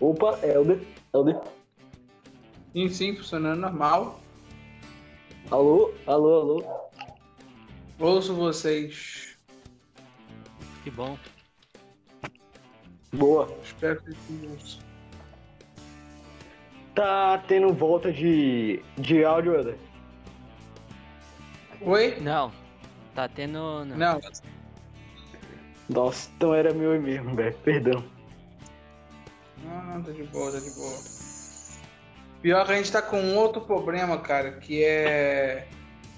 Opa, Helder. Helder. Sim, sim, funcionando normal. Alô, alô, alô. Ouço vocês. Que bom. Boa. Espero que vocês. Tá tendo volta de, de áudio, Helder? Oi? Não. Tá tendo. Não. Não. Nossa, então era meu mesmo, velho. Perdão. Não, tá de boa, tá de boa. Pior que a gente tá com um outro problema, cara, que é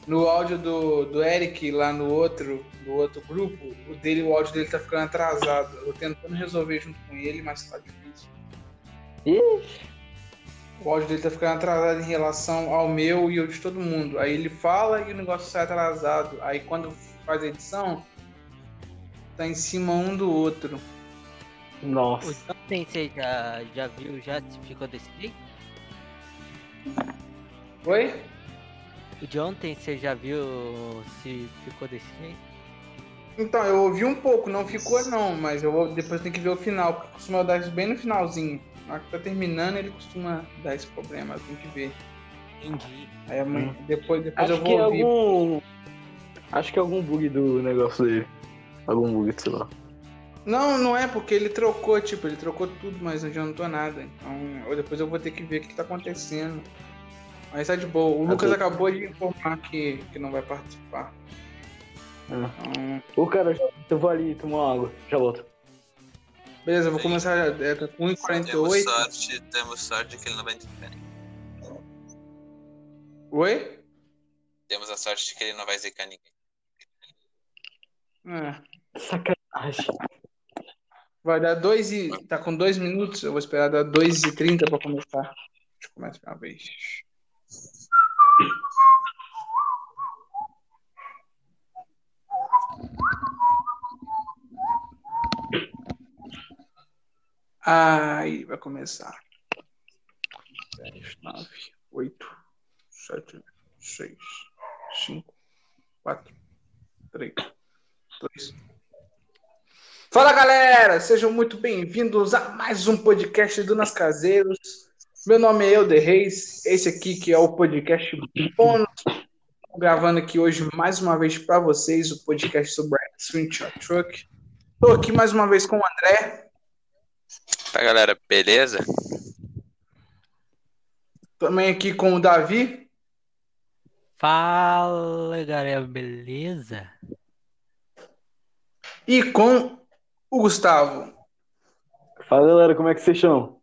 no áudio do, do Eric lá no outro, no outro grupo, o dele, o áudio dele tá ficando atrasado. Eu tô tentando resolver junto com ele, mas tá difícil. Ixi. O áudio dele tá ficando atrasado em relação ao meu e ao de todo mundo. Aí ele fala e o negócio sai atrasado. Aí quando faz a edição, tá em cima um do outro. Nossa. Você já, já viu, já se ficou desse jeito? Oi? O de ontem você já viu se ficou desse jeito? Então, eu ouvi um pouco, não ficou não, mas eu vou, depois tem que ver o final, porque costuma dar isso bem no finalzinho. Na hora que tá terminando, ele costuma dar esse problema, tem que ver. Entendi. Aí amanhã, depois, depois Acho eu vou ouvir. algum. Acho que é algum bug do negócio dele. Algum bug, sei lá. Não, não é, porque ele trocou, tipo, ele trocou tudo, mas não adiantou nada. Então, eu- depois eu vou ter que ver o que tá acontecendo. Mas tá de boa. O Tá Lucas acabou de informar que, que não vai participar. Ah. Então, Ô, cara, eu vou ali tomar água. Já volto. beleza, eu vou começar é, tá com Temos 1,48. sorte, temos sorte que ele não vai zicar ninguém. Oi? Temos a sorte de que ele não vai zicar ninguém. É. Sacanagem. Vai dar dois e. Tá com dois minutos, eu vou esperar dar 2 e 30 pra começar. Deixa eu começar uma vez. Aí vai começar. 10, 9, 8, 7, 6, 5, 4, 3, 2, Fala galera, sejam muito bem-vindos a mais um podcast do Nas Caseiros. Meu nome é Elder Reis, esse aqui que é o podcast bônus. Gravando aqui hoje mais uma vez para vocês o podcast sobre a Screenshot Truck. Estou aqui mais uma vez com o André, Tá, galera, beleza? também aqui com o Davi Fala, galera, beleza? e com o Gustavo. Fala, galera, como é que vocês estão?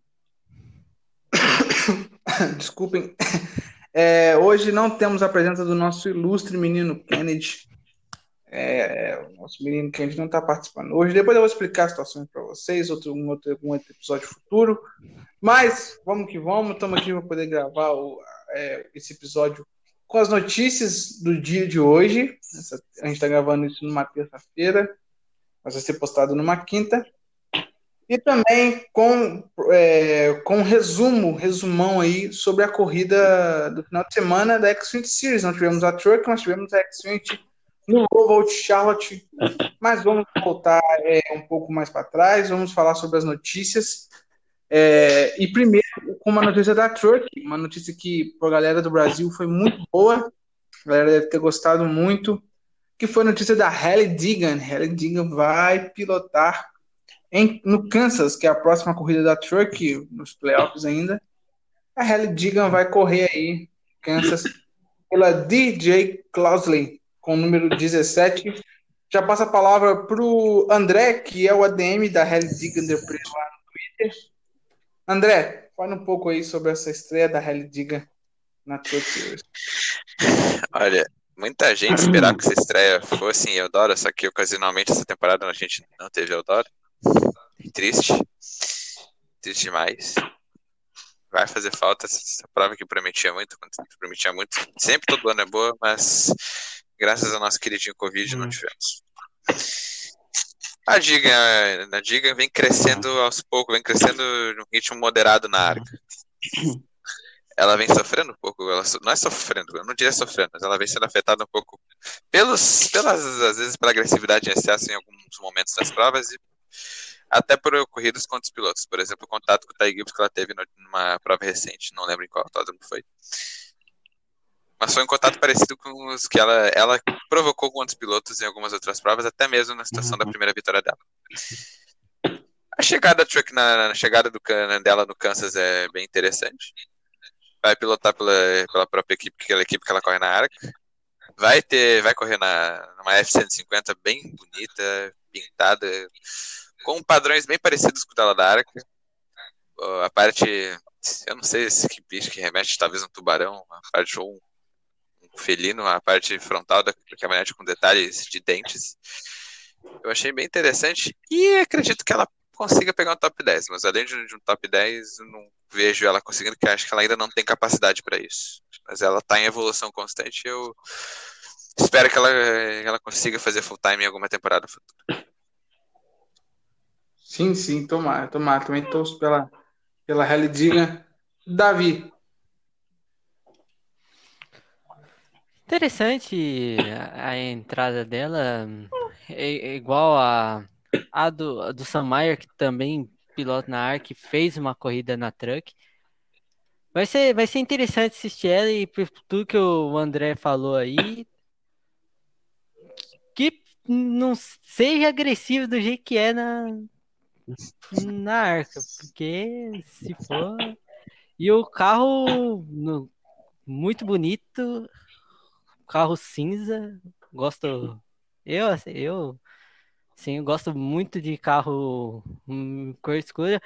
Desculpem. É, hoje não temos a presença do nosso ilustre menino Kennedy. É, o nosso menino Kennedy não está participando hoje. Depois eu vou explicar a situação para vocês, outro, um, outro, um outro episódio futuro. Mas vamos que vamos, estamos aqui para poder gravar o- é, esse episódio com as notícias do dia de hoje. Essa- a gente está gravando isso numa terça-feira, mas vai ser postado numa quinta. E também com, é, com um resumo, resumão aí sobre a corrida do final de semana da Xfinity Series. Nós tivemos a Truck, nós tivemos a Xfinity no Oval de Charlotte, mas vamos voltar é, um pouco mais para trás, vamos falar sobre as notícias. É, e primeiro, com uma notícia da Truck, uma notícia que para a galera do Brasil foi muito boa, a galera deve ter gostado muito, que foi a notícia da Halle Deegan. Halle Deegan vai pilotar em, no Kansas, que é a próxima corrida da Truck, nos playoffs ainda. A Halle Deegan vai correr aí, Kansas, pela DJ Clousley, com o número 17. Já passa a palavra para o André, que é o ADM da Halle Deegan depois lá no Twitter. André, fale um pouco aí sobre essa estreia da Halle Deegan na Truck Series. Olha, muita gente esperava que essa estreia fosse em Eudora, só que ocasionalmente essa temporada a gente não teve Eudora. Triste. Triste demais. Vai fazer falta essa prova que prometia muito, prometia muito. Sempre todo ano é boa, mas graças ao nosso queridinho Covid não Hum. tivemos. A Diga, a Diga vem crescendo aos poucos, vem crescendo num ritmo moderado na arca. Ela vem sofrendo um pouco, ela so- não é sofrendo, eu não diria sofrendo, mas ela vem sendo afetada um pouco pelos, pelas, às vezes, pela agressividade em excesso em alguns momentos das provas e até por corridas contra os pilotos. Por exemplo, o contato com o Ty Gibbs que ela teve numa prova recente, não lembro em qual autódromo foi. Mas foi um contato parecido com os que ela, ela provocou com outros pilotos em algumas outras provas, até mesmo na situação da primeira vitória dela. A chegada, truck na, na chegada do, dela no Kansas é bem interessante. Vai pilotar pela, pela própria equipe, aquela equipe que ela corre na Arca. Vai ter, vai correr na numa F150 bem bonita, pintada, com padrões bem parecidos com o dela da Arca. A parte, eu não sei se que bicho que remete, talvez um tubarão, a parte ou um, um felino, a parte frontal da caminhonete com detalhes de dentes. Eu achei bem interessante e acredito que ela consiga pegar um top 10, mas além de um top 10, eu não vejo ela conseguindo, porque acho que ela ainda não tem capacidade para isso. Mas ela está em evolução constante e eu espero que ela, ela consiga fazer full time em alguma temporada futura. Sim, sim, tomar, tomar. Também torço pela, pela Rally Diga. Davi. Interessante a, entrada dela. É, é igual a a do, a do Sam Mayer, que também pilota na ARC, fez uma corrida na Truck. Vai ser, vai ser interessante assistir ela e por tudo que o André falou aí, que não seja agressivo do jeito que é na, na arca, porque se for. E o carro no, muito bonito, carro cinza, gosto. Eu, eu Sim, eu gosto muito de carro hum, cor escura.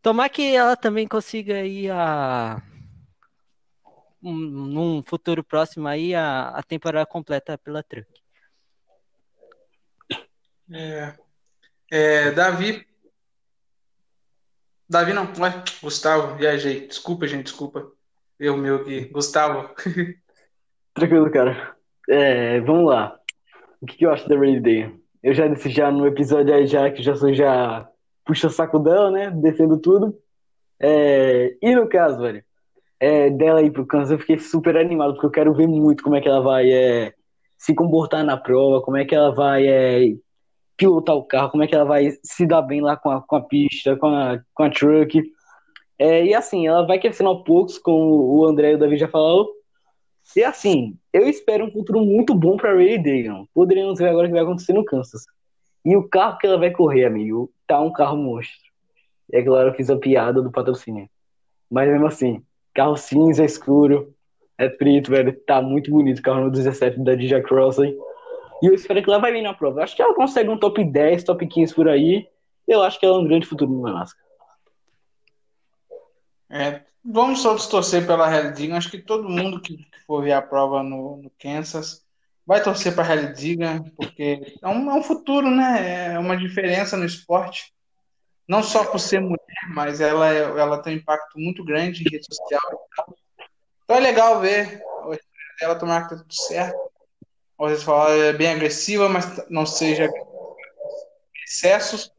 Tomar que ela também consiga ir a um, num futuro próximo aí a, a temporada completa pela Truck. É, é, Davi. Davi não, ué, Gustavo, viajei. Desculpa, gente, desculpa. Eu meu aqui. Gustavo. Tranquilo, cara. É, vamos lá. O que, que eu acho da Rainy Day? Eu já disse já no episódio aí já que já sou já puxa saco dela, né? Defendo tudo. É, e no caso, velho, é, dela ir pro Kansas, eu fiquei super animado, porque eu quero ver muito como é que ela vai é, se comportar na prova, como é que ela vai é, pilotar o carro, como é que ela vai se dar bem lá com a, com a pista, com a, com a truck. É, e assim, ela vai crescendo aos poucos, como o André e o Davi já falaram. E assim, eu espero um futuro muito bom para Ray Dagon. Poderíamos ver agora o que vai acontecer no Kansas. E o carro que ela vai correr, amigo, tá um carro monstro. É claro, eu fiz a piada do patrocínio. Mas mesmo assim, carro cinza escuro, é preto, velho, tá muito bonito o carro no 17 da DJ Crosley. E eu espero que ela vai bem na prova. acho que ela consegue um top 10, top 15 por aí. Eu acho que ela é um grande futuro no NASCAR. É, vamos todos torcer pela Heldigan. Acho que todo mundo que for ver a prova no, no Kansas vai torcer para a Heldigan, porque é um, é um futuro, né? É uma diferença no esporte. Não só por ser mulher, mas ela, é, ela tem um impacto muito grande em rede social. Então é legal ver ela tomar que tá tudo certo. Vocês falam, é bem agressiva, mas não seja excessos.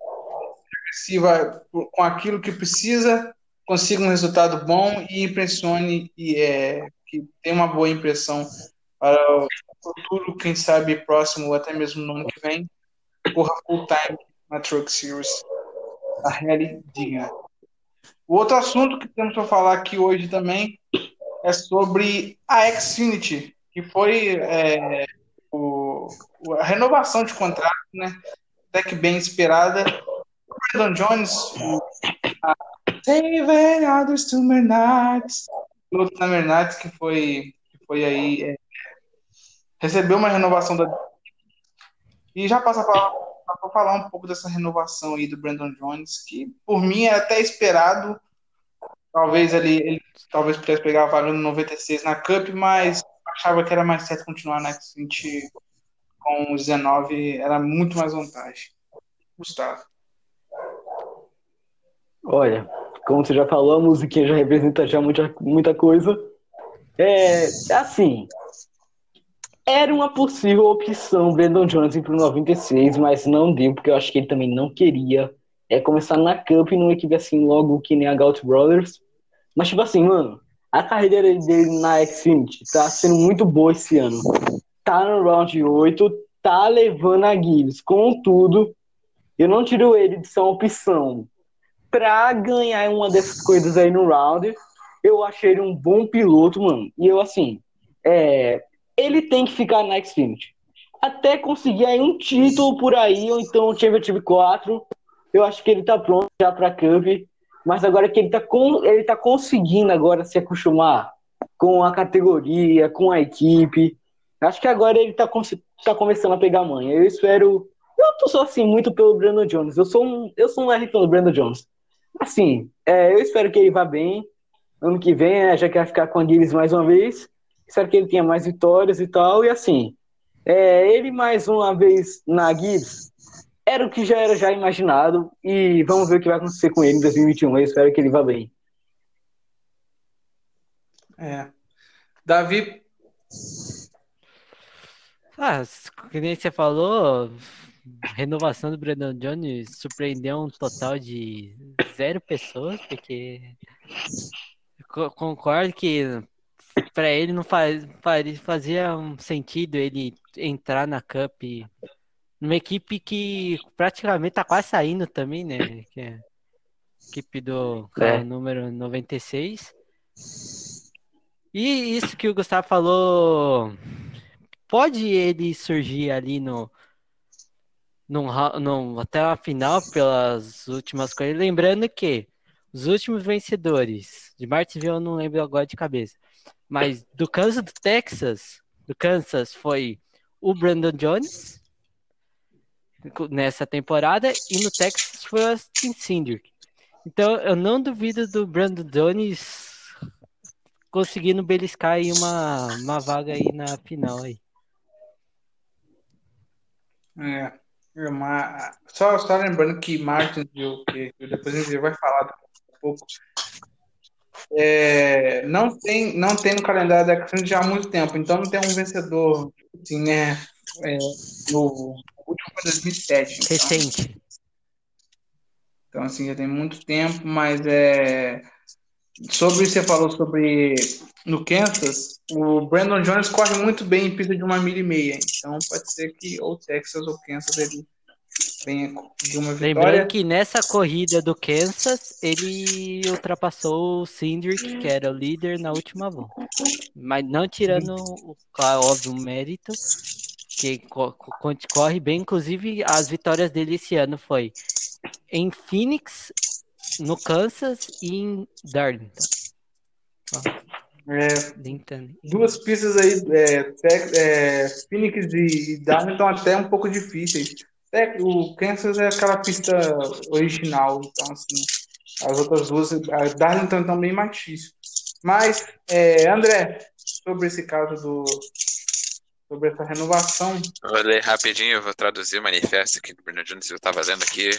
Agressiva com aquilo que precisa consiga um resultado bom e impressione e é, que tenha uma boa impressão para o futuro, quem sabe próximo, até mesmo no ano que vem, corra full time na Truck Series. A Rally Diga. O outro assunto que temos para falar aqui hoje também é sobre a Xfinity, que foi é, o, a renovação de contrato, né? Até que bem esperada. O Brandon Jones, a Others to Mernates. Piloto da Mernates que foi, que foi aí. É, recebeu uma renovação da. E já passa para falar um pouco dessa renovação aí do Brandon Jones, que por mim é até esperado. Talvez ele, ele talvez pudesse pegar a vaga no 96 na Cup, mas achava que era mais certo continuar na X20 com os 19, era muito mais vantagem. Gustavo. Olha, como você já falou, a musiquinha já representa já muita, muita coisa. É, assim, era uma possível opção Brandon Jones ir pro 96, mas não deu, porque eu acho que ele também não queria é começar na Cup numa equipe assim, logo que nem a Gaut Brothers. Mas, tipo assim, mano, a carreira dele na Xfinity tá sendo muito boa esse ano. Tá no round 8, tá levando a Gibbs com tudo. eu não tiro ele de ser uma opção pra ganhar uma dessas coisas aí no round. Eu achei ele um bom piloto, mano. E eu, assim, é, ele tem que ficar na Xfinity. Até conseguir aí um título por aí, ou então o Championship 4. Eu acho que ele tá pronto já pra Cup. Mas agora que ele tá, com, ele tá conseguindo agora se acostumar com a categoria, com a equipe. Acho que agora ele tá, tá começando a pegar manha. Eu espero. Eu tô só assim muito pelo Brandon Jones. Eu sou um, eu sou um R pelo Brandon Jones. Assim, é, eu espero que ele vá bem. Ano que vem, é, já quer ficar com a Guinness mais uma vez. Espero que ele tenha mais vitórias e tal. E assim, é, ele mais uma vez na Gibbs era o que já era já imaginado. E vamos ver o que vai acontecer com ele em 2021. Eu espero que ele vá bem. É. Davi. Ah, que nem você falou, renovação do Brandon Jones surpreendeu um total de zero pessoas, porque concordo que para ele não faz, fazia um sentido ele entrar na Cup numa equipe que praticamente tá quase saindo também, né? Que é equipe do é. número 96. E isso que o Gustavo falou, pode ele surgir ali no, no, no até a final pelas últimas coisas. Lembrando que os últimos vencedores de Martinsville eu não lembro agora de cabeça, mas do Kansas do Texas, do Kansas foi o Brandon Jones nessa temporada e no Texas foi o Austin Cindric. Então eu não duvido do Brandon Jones conseguindo beliscar aí uma, uma vaga aí na final aí. É, uma, só, só lembrando que Martin, que, que depois a gente vai falar um pouco, é, não, tem, não tem no calendário da X já há muito tempo, então não tem um vencedor, assim, né, é, no último foi 2007. Então, Recente. Então, assim, já tem muito tempo, mas é Sobre você falou sobre no Kansas, o Brandon Jones corre muito bem em pista de uma milha e meia. Então pode ser que ou Texas ou Kansas ele venha de uma vitória. Lembrando que nessa corrida do Kansas, ele ultrapassou o Cindric, que era o líder na última volta. Mas não tirando o óbvio mérito, que corre bem. Inclusive, as vitórias dele esse ano foi em Phoenix no Kansas e em Darlington. É, duas pistas aí, é, é, Phoenix e Darlington até um pouco difíceis. É, o Kansas é aquela pista original, então assim, as outras duas, a Darlington também mais difícil. Mas, é, André, sobre esse caso do, sobre essa renovação. Vou ler rapidinho, vou traduzir o manifesto aqui do Bruno Jones, eu estava lendo aqui.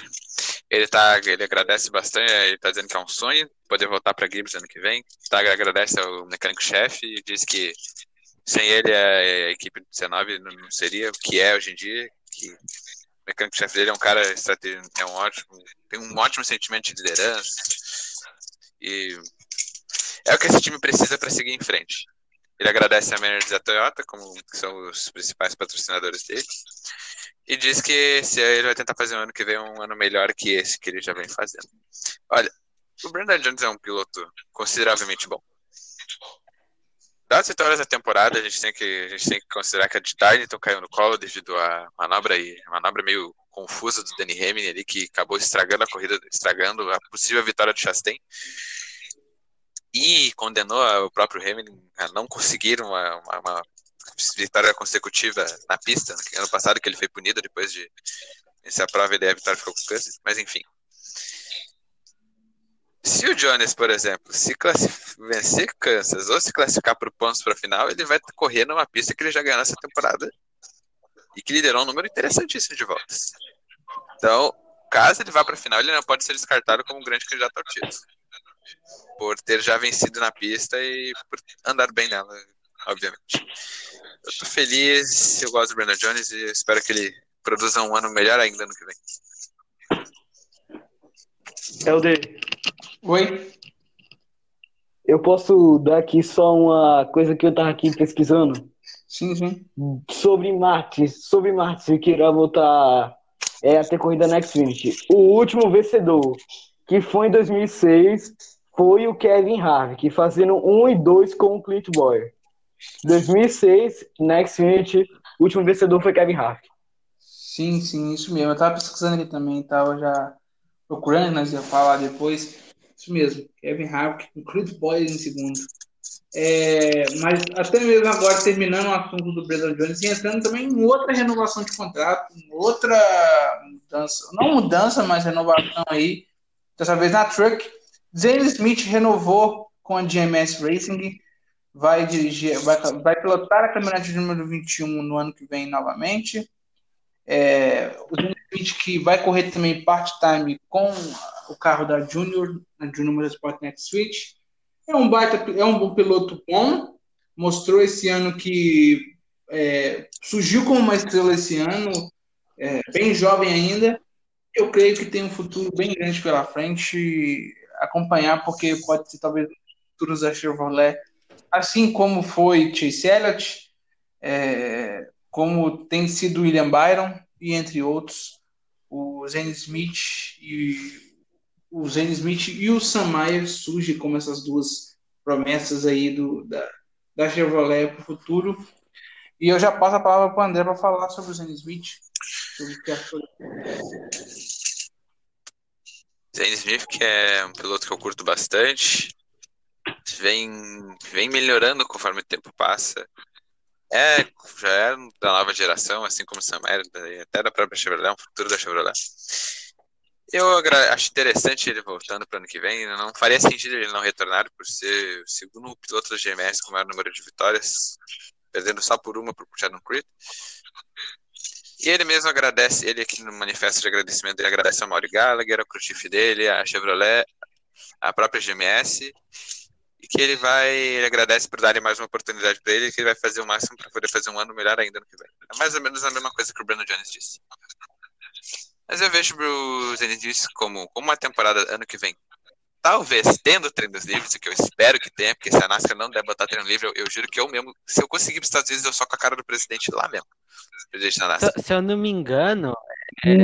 Ele, tá, ele agradece bastante, ele está dizendo que é um sonho poder voltar para Gibbs ano que vem. Tá, agradece ao mecânico-chefe e diz que sem ele a, equipe do C9 não seria o que é hoje em dia. Que o mecânico-chefe dele é um cara é um ótimo, tem um ótimo sentimento de liderança. E é o que esse time precisa para seguir em frente. Ele agradece a manager da Toyota, como que são os principais patrocinadores dele, e diz que se ele vai tentar fazer um ano que vem um ano melhor que esse que ele já vem fazendo. Olha, o Brandon Jones é um piloto consideravelmente bom. Das vitórias da temporada, a gente tem que, a gente tem que considerar que a de Darlington caiu no colo devido à manobra, e, manobra meio confusa do Danny Hamlin ali, que acabou estragando a corrida, estragando a possível vitória do Chastain e condenou o próprio Hamilton a não conseguir uma, uma, uma vitória consecutiva na pista, no ano passado que ele foi punido depois de se a prova ele a vitória ficou com câncer, mas enfim. Se o Jones, por exemplo, se vencer Kansas ou se classificar para o pontos para a final, ele vai correr numa pista que ele já ganhou nessa temporada e que liderou um número interessantíssimo de voltas. Então, caso ele vá para a final, ele não pode ser descartado como um grande candidato ao título por ter já vencido na pista e por andar bem nela, obviamente. Eu tô feliz, eu gosto do Brandon Jones e espero que ele produza um ano melhor ainda no que vem. Helder. Oi. Eu posso dar aqui só uma coisa que eu tava aqui pesquisando? Sim, sim. Sobre Marte, sobre Marte, se queira voltar é a ter corrida na Xfinity. O último vencedor, que foi em 2006, foi o Kevin Harvick, fazendo 1 e 2 com o Clint Boyer. 2006, na Xfinity, o último vencedor foi Kevin Harvick. Sim, sim, isso mesmo. Eu tava pesquisando aqui também, tava já procurando, nós ia falar depois. Isso mesmo, Kevin Harvick com Boyer em segundo. É, mas até mesmo agora, terminando o assunto do Brandon Jones e entrando também em outra renovação de contrato, outra mudança, não mudança, mas renovação aí, dessa vez na Truck. Zane Smith renovou com a GMS Racing, vai dirigir, vai, vai pilotar a caminhonete número 21 no ano que vem novamente. É, o Smith que vai correr também part-time com o carro da Junior, na Junior Motorsport Next Switch. É um baita, é um bom piloto bom. Mostrou esse ano que é, surgiu como uma estrela esse ano, é, bem jovem ainda. Eu creio que tem um futuro bem grande pela frente. Acompanhar, porque pode ser talvez futuros da Chevrolet, assim como foi Chase Elliott, é, como tem sido William Byron e entre outros, o Zane Smith e o Zane Smith e o Sam Mayer surgem como essas duas promessas aí do, da, da Chevrolet para o futuro. E eu já passo a palavra para o André para falar sobre o Zane Smith. Sobre que achou. Zane Smith, que é um piloto que eu curto bastante, vem, vem melhorando conforme o tempo passa. É, já é da nova geração, assim como o Sam Mayer, até da própria Chevrolet, um futuro da Chevrolet. Eu acho interessante ele voltando para o ano que vem. Não faria sentido ele não retornar por ser o segundo piloto da GMS com o maior número de vitórias, perdendo só por uma para o Chadon Creed. E ele mesmo agradece, ele aqui no manifesto de agradecimento, ele agradece a Mauri Gallagher, ao Crucife dele, a Chevrolet, a própria GMS, e que ele vai, ele agradece por darem mais uma oportunidade para ele, que ele vai fazer o máximo para poder fazer um ano melhor ainda no que vem. É mais ou menos a mesma coisa que o Brandon Jones disse. Mas eu vejo o Zenit como, como uma temporada ano que vem. Talvez tendo treinos livres, o que eu espero que tenha, porque se a NASCAR não der botar treino livre, eu, eu juro que eu mesmo, se eu conseguir para os Estados Unidos, eu só com a cara do presidente lá mesmo. Presidente da NASCAR. Se, se eu não me engano, é,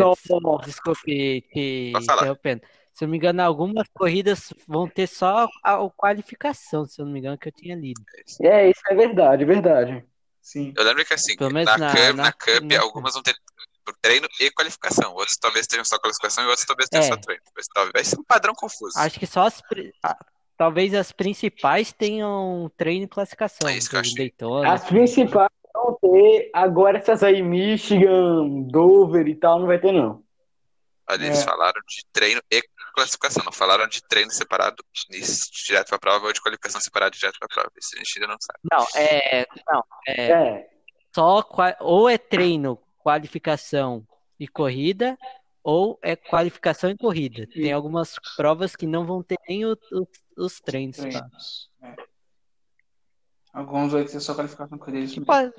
desculpe te interrompendo. Se eu não me engano, algumas corridas vão ter só a, a qualificação, se eu não me engano, que eu tinha lido. É, isso é verdade, verdade. Sim. Eu lembro que assim, na, na- Cup, na- na Cup, na- algumas vão ter treino e qualificação. Outros talvez tenham só qualificação e outros talvez tenham É. só treino. Mas talvez vai ser um padrão confuso. Acho que só as. Talvez as principais tenham treino e classificação. É isso que eu achei. Daytona. As principais vão ter, agora essas aí, Michigan, Dover e tal, não vai ter não. Olha, eles É. falaram de treino e classificação, não falaram de treino separado direto pra prova ou de qualificação separado direto pra prova. Isso a gente ainda não sabe. Não, é. Não, é É, só. Ou é treino, qualificação e corrida, ou é qualificação e corrida. Tem algumas provas que não vão ter nem o- o- os treinos. tá? Treinos. É. Alguns vai ter só qualificação eles. mesmo. Pode,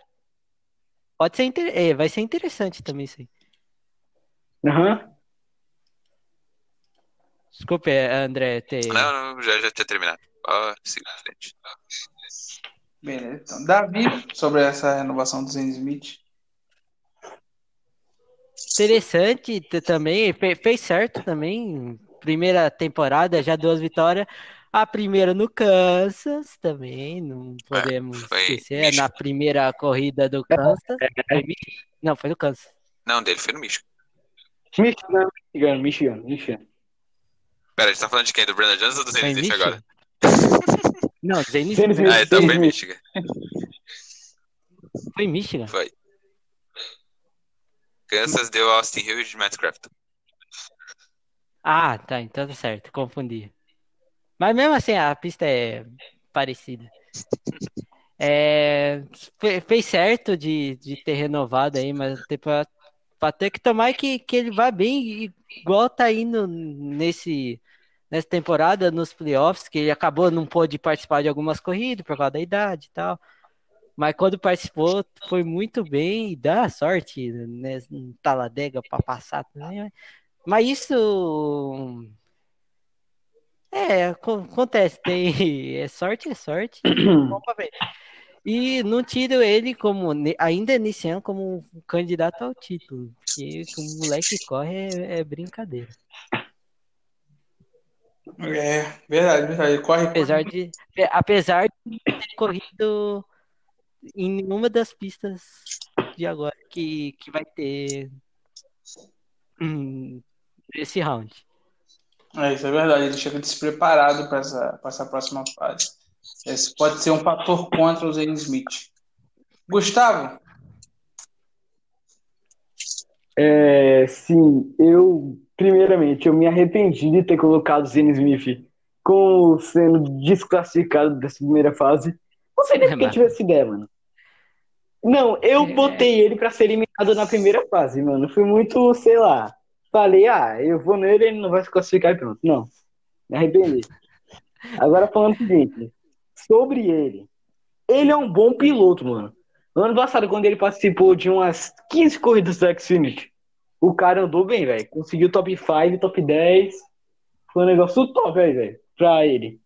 pode ser. é, vai ser interessante também isso aí. aham. Desculpe, André, ter. Não, não, já, já tinha terminado. Ó, siga em frente. Beleza. Então, Davi, sobre essa renovação do Zane Smith. Interessante também, fe- fez certo também. Primeira temporada, já duas vitórias. A primeira no Kansas também, não podemos foi esquecer. é Michigan. Na primeira corrida do Kansas. Foi Michigan? Não, foi no Kansas. Não, dele foi no Michigan. Michigan, Michigan, Michigan, Michigan. Pera, a gente tá falando de quem? Do Brandon Jones ou do Zenith agora? Não, Zane Zane Smith. Ah, então foi Zane Michigan. Foi em Michigan? Foi. Kansas deu Austin Hill de Matt Crafton. Ah, tá, então tá certo, confundi. Mas mesmo assim, a pista é parecida. É, fe- fez certo de, de ter renovado aí, mas tem pra, pra ter que tomar que, que ele vá bem, igual tá indo nesse, nessa temporada, nos playoffs, que ele acabou, não pôde participar de algumas corridas por causa da idade e tal. Mas quando participou, foi muito bem e dá sorte, né? Taladega pra passar também. Mas isso. É, acon- acontece. Tem, é sorte, é sorte. Vamos ver. E não tiro ele como, ainda nesse ano, como um candidato ao título. Porque o moleque corre é, é brincadeira. É, verdade, verdade. Ele corre. Apesar de, é, apesar de não ter corrido em nenhuma das pistas de agora que, que vai ter hum, esse round. É, isso é verdade. Ele chega despreparado para essa, pra essa próxima fase. Esse pode ser um fator contra o Zane Smith. Gustavo, É, sim, eu, primeiramente, eu me arrependi de ter colocado o Zane Smith como sendo desclassificado dessa primeira fase. Não sei nem É, porque eu mas- tive essa ideia, mano. Não, eu É. botei ele pra ser eliminado na primeira fase, mano. Fui muito, sei lá. Falei, ah, eu vou nele, ele não vai se classificar e pronto. Não, me arrependi. Agora falando o seguinte, sobre ele. Ele é um bom piloto, mano. No ano passado, quando ele participou de umas 15 corridas do Xfinity, o cara andou bem, velho. Conseguiu top 5, top 10. Foi um negócio top aí, velho, pra ele.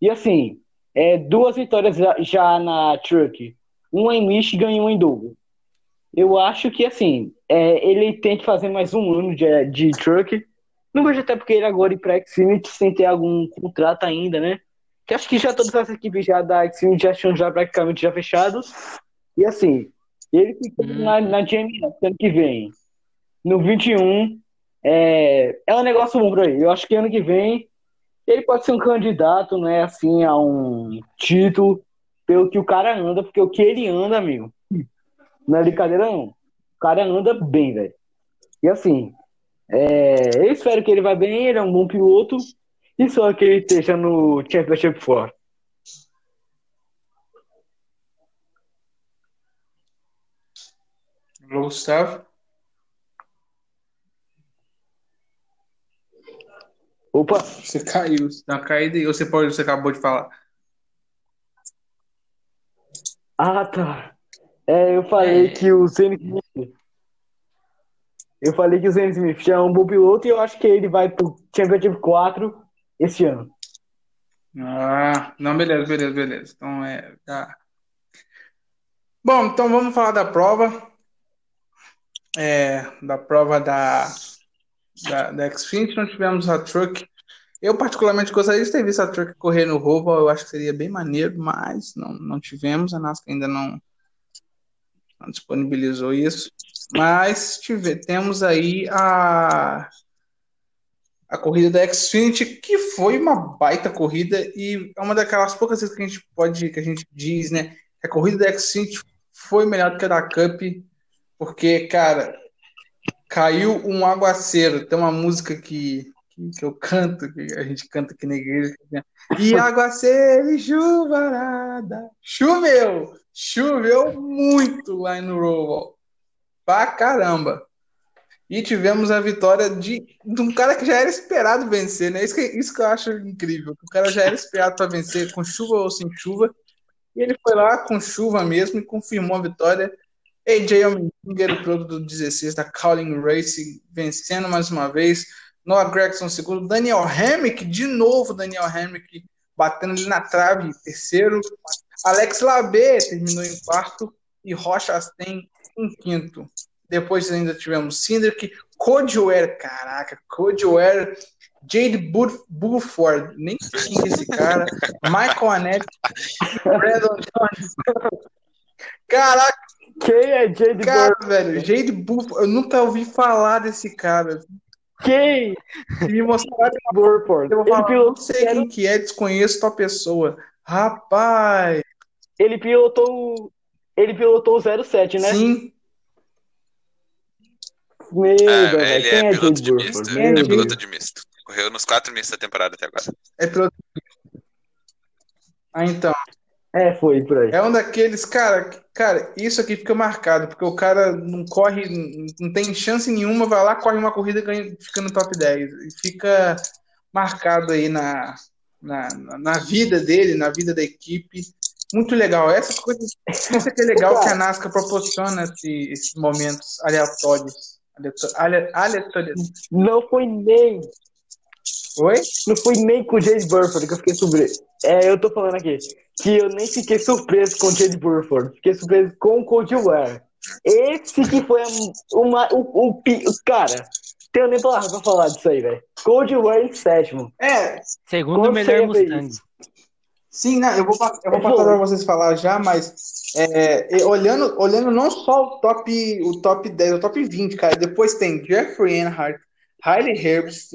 E assim, é, duas vitórias já, já na Truck. Uma em Michigan e uma em Dover. Eu acho que, assim, é, ele tem que fazer mais um ano de, de Truck. Não vejo até porque ele agora ir pra Xfinity sem ter algum contrato ainda, né? Que acho que já todas as equipes já da Xfinity já estão já praticamente já fechados. E assim, ele fica Hum. na, na GM ano que vem, no 21, é, é um negócio bom pra ele. Eu acho que ano que vem ele pode ser um candidato, né, assim, a um título pelo que o cara anda, porque o que ele anda, amigo, não é brincadeira não. O cara anda bem, velho. E assim, é, eu espero que ele vá bem, ele é um bom piloto, e só que ele esteja no Championship 4. Alô, Gustavo. Opa, Você caiu, você uma caída e você pode, você acabou de falar. ah tá. É, eu falei É. que o Zane Smith. Eu falei que o Zane Smith já é um bom piloto e eu acho que ele vai pro Championship 4 esse ano. Ah, não, beleza, beleza, beleza. Então é. Tá. Bom, então vamos falar da prova. É, da prova da, da, da Xfinity. Nós tivemos a Truck. Eu, particularmente, gostaria de ter visto a Truck correr no Roval. Eu acho que seria bem maneiro, mas não, não tivemos. A NASCAR ainda não, não disponibilizou isso. Mas tive, temos aí a, a corrida da Xfinity, que foi uma baita corrida e é uma daquelas poucas vezes que a gente pode, que a gente diz, né? A corrida da Xfinity foi melhor do que a da Cup, porque, cara, caiu um aguaceiro. Tem uma música que, que, que eu canto, que a gente canta aqui na igreja. né? E aguaceiro e chuvarada. Choveu! Choveu muito lá no Roval. Pra caramba. E tivemos a vitória de, de um cara que já era esperado vencer, né? Isso que, isso que eu acho incrível. O cara já era esperado para vencer, com chuva ou sem chuva. E ele foi lá com chuva mesmo e confirmou a vitória. AJ Allmendinger, o piloto do 16 da Cowling Racing, vencendo mais uma vez. Noah Gregson, segundo. Daniel Hamrick, de novo Daniel Hamrick, batendo ali na trave, terceiro. Alex Labé terminou em quarto. E Rocha Asten em quinto. Depois ainda tivemos Cindric, Cody Ware, caraca, Cody Ware, Jade Buford, nem sei quem é esse cara, Michael Annette, Brandon Jones. Caraca, Quem é Jade cara, Burke? velho, Jade Buford, eu nunca ouvi falar desse cara. Quem? Me mostraram, Burford. eu falar, não sei quem que é, desconheço tua pessoa. Rapaz, ele pilotou, ele pilotou o 07, né? sim, Meu É, Deus, ele é é piloto de Burford? misto. Ele é piloto de misto. Correu nos quatro mistos da temporada até agora. é piloto. Ah, então. É, foi por aí. É um daqueles, cara, que- cara, isso aqui fica marcado, porque o cara não corre, não tem chance nenhuma, vai lá, corre uma corrida e ganha, fica no top 10. E fica marcado aí na, na, na- vida dele, na vida da equipe. Muito legal. Essas coisas, isso aqui é legal que a NASCAR proporciona esse- esses momentos aleatórios. Aleato- ale- Aleatórios. Não foi nem, Oi? não foi nem com o Jade Burford que eu fiquei sobre. É, eu tô falando aqui. que eu nem fiquei surpreso com o Jade Burford. Fiquei surpreso com o Cody Ware. Esse que foi uma, o, o, o cara. Tenho nem palavra pra falar disso aí, velho. Cold War em sétimo. É, Segundo Quando melhor Mustang. isso? Sim, né, eu vou, eu vou É, passar para vocês falar já, mas é, olhando, olhando não só o top, o top 10, o top 20, cara. Depois tem Jeffrey Earnhardt, Riley Herbst,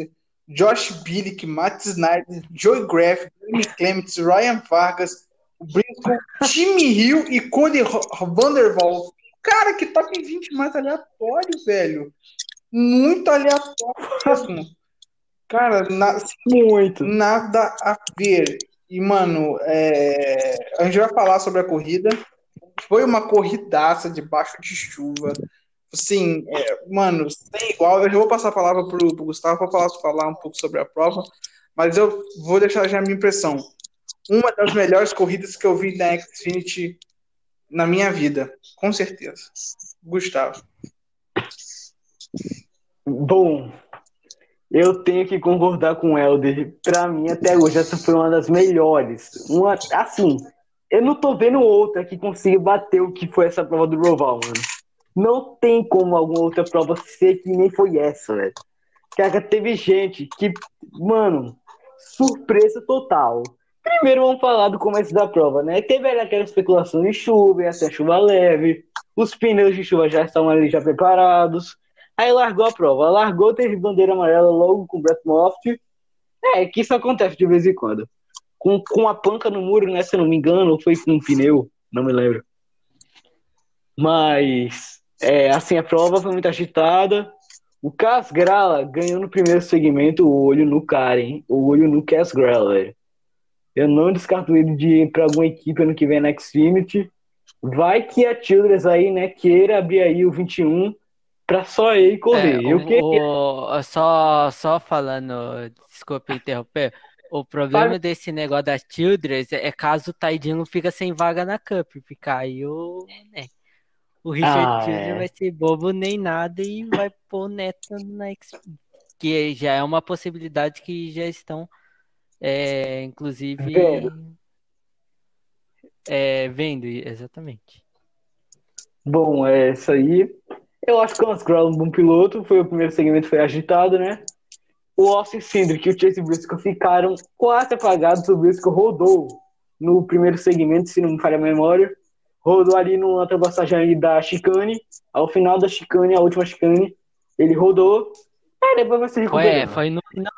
Josh Billick, Matt Snyder, Joey Graff, Jamie Clements, Ryan Vargas, Briscoe, Jimmy Hill e Cody Vanderwall. Cara, que top 20 mais aleatório, velho. Muito aleatório mesmo. Cara, na- Muito. nada a ver. E, mano, é, a gente vai falar sobre a corrida. Foi uma corridaça debaixo de chuva. Assim, é, mano, sem igual. Eu já vou passar a palavra pro, pro Gustavo para falar, falar um pouco sobre a prova, mas eu vou deixar já a minha impressão. Uma das melhores corridas que eu vi na Xfinity na minha vida, com certeza. Gustavo. Bom, eu tenho que concordar com o Helder. Pra mim, até hoje, essa foi uma das melhores. Uma, assim, eu não tô vendo outra que consiga bater o que foi essa prova do Roval, mano. Não tem como alguma outra prova ser que nem foi essa, velho. Cara, teve gente que, mano, surpresa total. Primeiro vamos falar do começo da prova, né? Teve aquela especulação de chuva, ia ser chuva leve, os pneus de chuva já estavam ali já preparados. Aí largou a prova, largou, teve bandeira amarela logo com o Brett Moffitt. É, que isso acontece de vez em quando. Com, com a panca no muro, né? Se eu não me engano, ou foi com um pneu, não me lembro. Mas, é, assim, a prova foi muito agitada. O Cas Grala ganhou no primeiro segmento o olho no Karen, o olho no Cas Grala. Eu não descarto ele de ir pra alguma equipe ano que vem na Xfinity. Vai que a Childress aí, né, queira abrir aí o 21 pra só ele correr. É, eu o- queria. o- só, só falando, desculpa interromper, o problema desse negócio das Childress é caso o Taidinho fica sem vaga na Cup, porque aí o, né, o Richard Ah, Childress é. vai ser bobo nem nada e vai pôr o Neto na X, que já é uma possibilidade que já estão, é, inclusive, Vendo. é, vendo, exatamente. Bom, é isso aí. Eu acho que o Grala é um bom piloto. Foi o primeiro segmento, foi agitado, né? O Austin Cindric e o Chase Briscoe ficaram quase apagados. O Briscoe rodou no primeiro segmento, se não me falha a memória. Rodou ali numa ultrapassagem da chicane. Ao final da chicane, a última chicane, ele rodou. É, depois vai se recuperando. é, foi no final.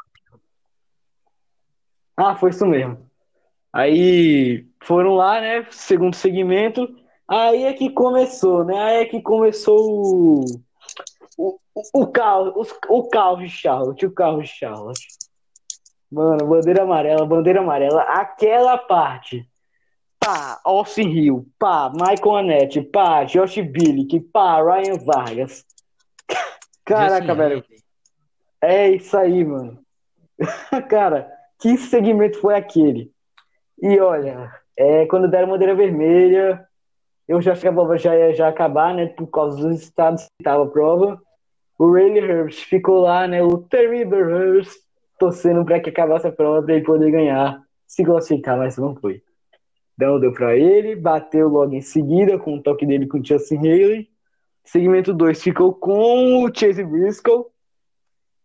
Ah, foi isso mesmo. Aí foram lá, né? Segundo segmento. Aí é que começou, né? Aí é que começou o, o, o, caos, os- o caos de Charlotte, o caos de Charlotte. Mano, bandeira amarela, bandeira amarela, aquela parte. Pá, Austin Hill, pá, Michael Annette, pá, Josh Billick, pá, Ryan Vargas. Caraca, velho. É isso aí, mano. Cara, que segmento foi aquele? E olha, é, quando deram bandeira vermelha, eu já achei que a prova já ia já acabar, né? Por causa dos estados que tava a prova. O Rayleigh Herbst ficou lá, né? O Terrible Herbst torcendo pra que acabasse a prova pra ele poder ganhar, se classificar, mas não foi. Então deu pra ele, bateu logo em seguida com o toque dele com o Justin Haley. Segmento 2 ficou com o Chase Briscoe.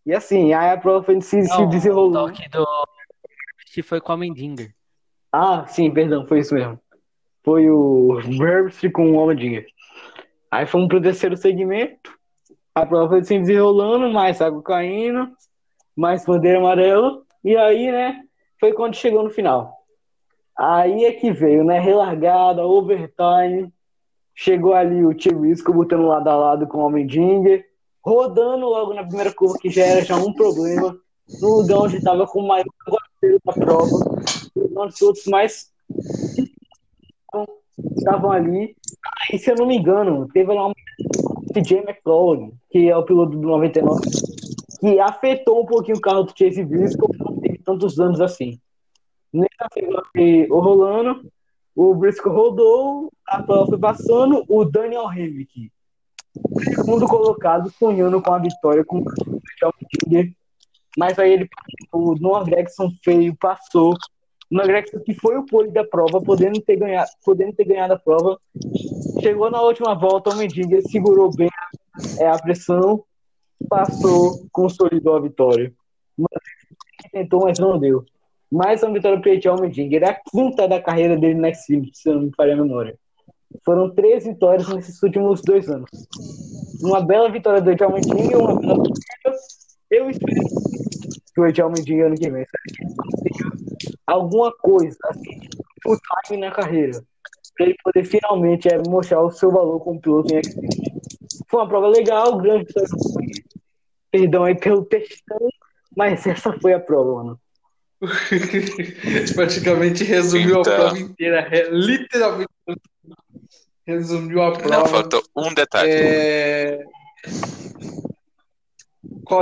E assim, aí a prova foi se, se Não, o desenrolou. toque do Herbst foi com a Mendinger. Ah, sim, perdão, foi isso mesmo. Foi o Herbst com o Almadinger. Aí fomos pro terceiro segmento. A prova foi se desenrolando, mais água caindo, mais bandeira amarela. E aí, né, foi quando chegou no final. Aí é que veio, né, relargada, overtime. Chegou ali o Tibisco botando lado a lado com o Almendinger, rodando logo na primeira curva, que já era já um problema, no lugar onde estava com o maior da prova, os outros mais estavam ali. E se eu não me engano, teve lá um TJ McLaughlin, que é o piloto do 99, que afetou um pouquinho o carro do Chase Briscoe, não teve tantos danos assim. Nessa segunda rolando, o Briscoe rodou, a prova foi passando, o Daniel Hemrick, segundo colocado, sonhando com a vitória com o mas aí ele o Noah Gregson feio, passou, O McGregor que foi o pole da prova, podendo ter ganhado, podendo ter ganhado a prova. Chegou na última volta, o Mendinger segurou bem é, a pressão, passou, consolidou a vitória. Mas, tentou, mas não deu. Mais uma vitória para o Mendinger. É a quinta da carreira dele na Xfinity, se não me falha a memória. Foram três vitórias nesses últimos dois anos. Uma bela vitória do Etiel Mendinger, uma bela vitória. Eu espero que o Etiel Mendinger ano que vem alguma coisa, assim, o time na carreira, para ele poder finalmente é, mostrar o seu valor como piloto em Xfinity. Foi uma prova legal, grande Perdão aí pelo textão, mas essa foi a prova, mano. Praticamente resumiu então... a prova inteira, literalmente resumiu a prova. Não, faltou um detalhe. É...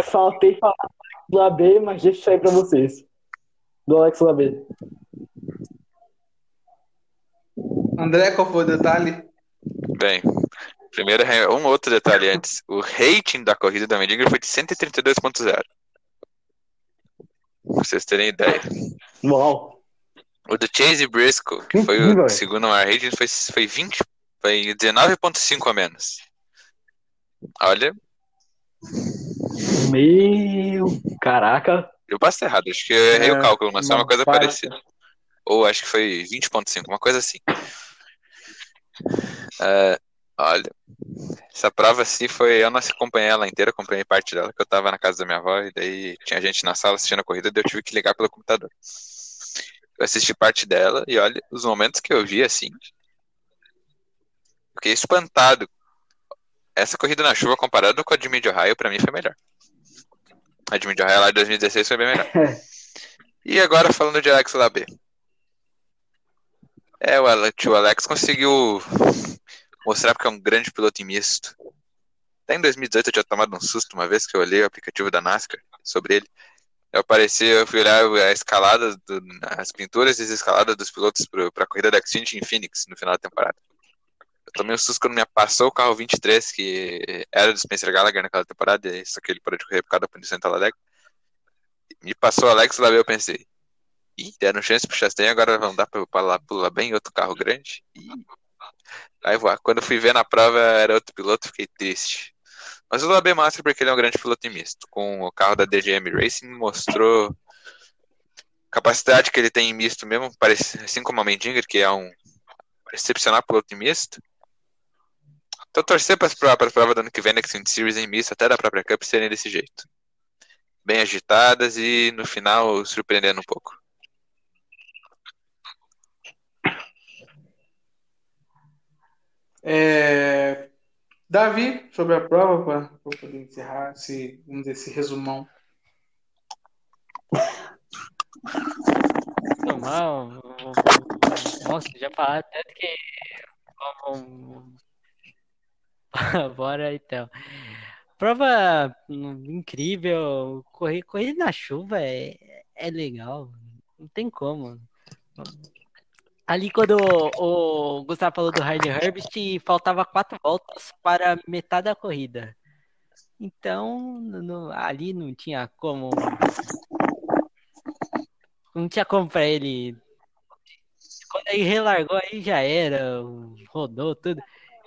Faltei falar do AB, mas deixa isso aí pra vocês do Alex Labelle. André, qual foi o detalhe? Bem, primeiro, um outro detalhe antes. O rating da corrida da Mendinger foi de 132.0. Pra vocês terem ideia. Uau! O do Chase Briscoe, que foi o segundo maior rating, foi, foi 20, foi 19.5 a menos. Olha. Meu, caraca. Eu posso acho que eu errei é, o cálculo, mas foi uma coisa para... parecida. Ou acho que foi 20.5, uma coisa assim. Uh, olha, essa prova assim foi. Eu não acompanhei ela inteira, acompanhei parte dela, que eu tava na casa da minha avó, e daí tinha gente na sala assistindo a corrida, daí eu tive que ligar pelo computador. Eu assisti parte dela, e olha, os momentos que eu vi assim. Fiquei espantado. Essa corrida na chuva comparada com a de Mid Ohio, pra mim foi melhor. A Mid Ohio lá de 2016 foi bem melhor. e agora falando de Alex Labé. É, o Alex, o Alex conseguiu mostrar porque é um grande piloto misto. Até em 2018 eu tinha tomado um susto uma vez que eu olhei o aplicativo da NASCAR sobre ele. Eu apareci, eu fui olhar a escalada, do, as pinturas e as escaladas dos pilotos para a corrida da Xfinity em Phoenix no final da temporada. Eu tomei um susto quando me passou o carro 23, que era do Spencer Gallagher naquela temporada, só que ele parou de correr por causa da punição em Talladega. Me passou o Alex lá, eu pensei, ih, deram chance pro Chastain, agora vão dar pra pular, pular bem outro carro grande. Ih. Aí voar. Quando fui ver na prova, era outro piloto, fiquei triste. Mas o Labé mostra porque ele é um grande piloto misto. Com o carro da DGM Racing, mostrou capacidade que ele tem em misto mesmo, assim como a Mendinger, que é um excepcional piloto misto. Então torcer para as provas do ano que vem na Xfinity Series em misto, até da própria Cup, serem desse jeito. Bem agitadas e no final surpreendendo um pouco. É... Davi, sobre a prova, para poder encerrar esse, vamos dizer, esse resumão. Resumão, nossa, já falaram tanto que Bora então. Prova incrível. Correr, correr na chuva é, é legal. Não tem como. Ali quando o, o Gustavo falou do Harley Herbst, faltava quatro voltas para metade da corrida. Então, no, ali não tinha como. Não tinha como para ele. Quando ele relargou, aí já era, rodou tudo.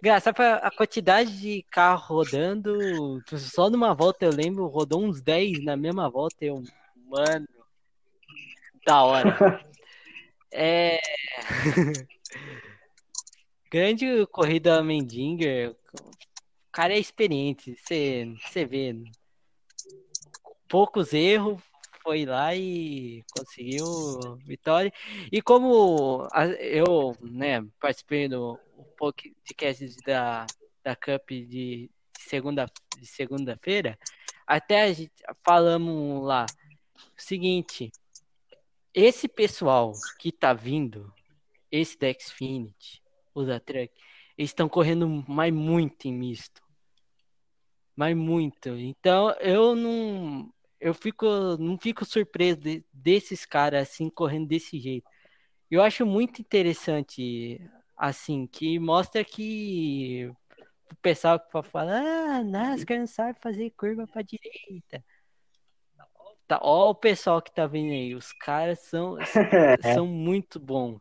Engraçado a quantidade de carro rodando. Só numa volta eu lembro, rodou uns 10 na mesma volta. Eu, mano, da hora. É. Grande corrida Mendinger. O cara é experiente. Você vê. Poucos erros, foi lá e conseguiu vitória. E como eu né, participei do podcast da, da Cup de segunda de segunda-feira, até a gente falamos lá o seguinte, esse pessoal que tá vindo, esse da Xfinity, os da Truck, eles estão correndo mais muito em misto. Mais muito. Então eu não eu fico não fico surpreso de, desses caras assim correndo desse jeito. Eu acho muito interessante assim, que mostra que o pessoal que fala, ah, NASCAR não sabe fazer curva para direita. Tá, ó o pessoal que tá vindo aí. Os caras são, são muito bons.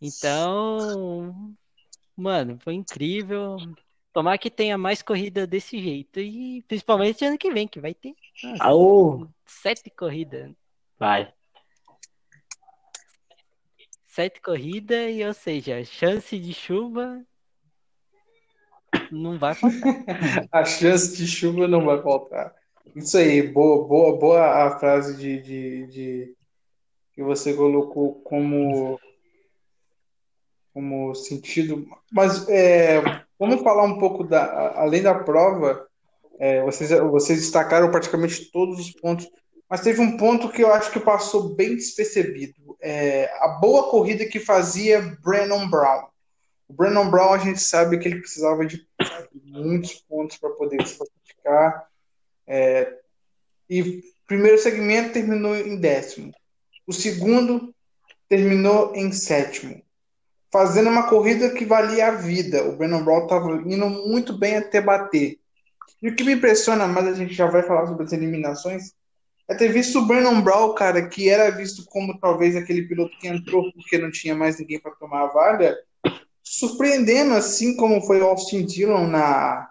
Então, mano, foi incrível. Tomara que tenha mais corrida desse jeito. E principalmente ano que vem, que vai ter nossa, sete corridas. vai. Sete corridas, e ou seja, chance de chuva não vai faltar. A chance de chuva não vai faltar. Isso aí, boa, boa, boa a frase de, de, de- que você colocou como, como sentido. Mas é, vamos falar um pouco da, além da prova. é, vocês, vocês destacaram praticamente todos os pontos, mas teve um ponto que eu acho que passou bem despercebido. É, a boa corrida que fazia Brandon Brown. O Brandon Brown, a gente sabe que ele precisava de muitos pontos para poder se classificar. É, e primeiro segmento terminou em décimo. O segundo terminou em sétimo. Fazendo uma corrida que valia a vida. O Brandon Brown estava indo muito bem até bater. E o que me impressiona mais, a gente já vai falar sobre as eliminações, é ter visto o Brandon Brown, cara, que era visto como talvez aquele piloto que entrou porque não tinha mais ninguém para tomar a vaga, surpreendendo, assim como foi o Austin Dillon na,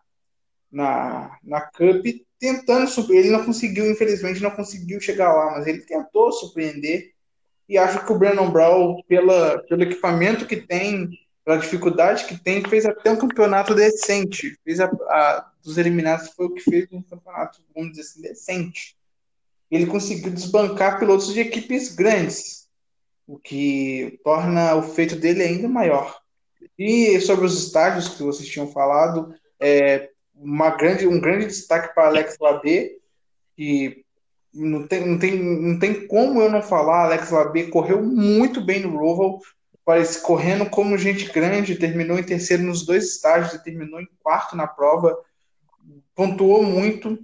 na, na Cup, tentando surpreender. Ele não conseguiu, infelizmente, não conseguiu chegar lá, mas ele tentou surpreender. E acho que o Brandon Brown, pela, pelo equipamento que tem, pela dificuldade que tem, fez até um campeonato decente. Fez a, a- dos eliminados foi o que fez um campeonato, vamos dizer assim, decente. Ele conseguiu desbancar pilotos de equipes grandes, o que torna o feito dele ainda maior. E sobre os estágios que vocês tinham falado, é, uma grande, um grande destaque para Alex Labé, que não tem, não, tem, não tem como eu não falar, Alex Labé correu muito bem no Roval, parece correndo como gente grande, terminou em terceiro nos dois estágios e terminou em quarto na prova, pontuou muito.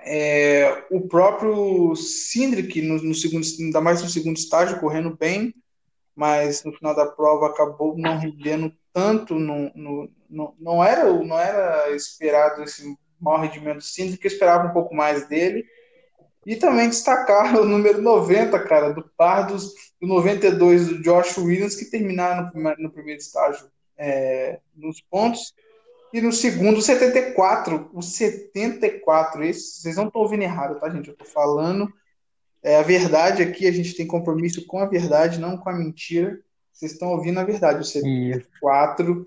É, o próprio Sindrick, no, no segundo, ainda mais no segundo estágio, correndo bem, mas no final da prova acabou não rendendo tanto, no, no, no- não, era, não era esperado esse mau rendimento do Sindrick, eu esperava um pouco mais dele. E também destacar o número 90, cara, do Pardos, do 92 do Josh Williams, que terminaram no, no primeiro estágio é, nos pontos. E no segundo, o 74. O 74, esse, vocês não estão ouvindo errado, tá, gente? Eu tô falando é, a verdade aqui, a gente tem compromisso com a verdade, não com a mentira. Vocês estão ouvindo a verdade. O 74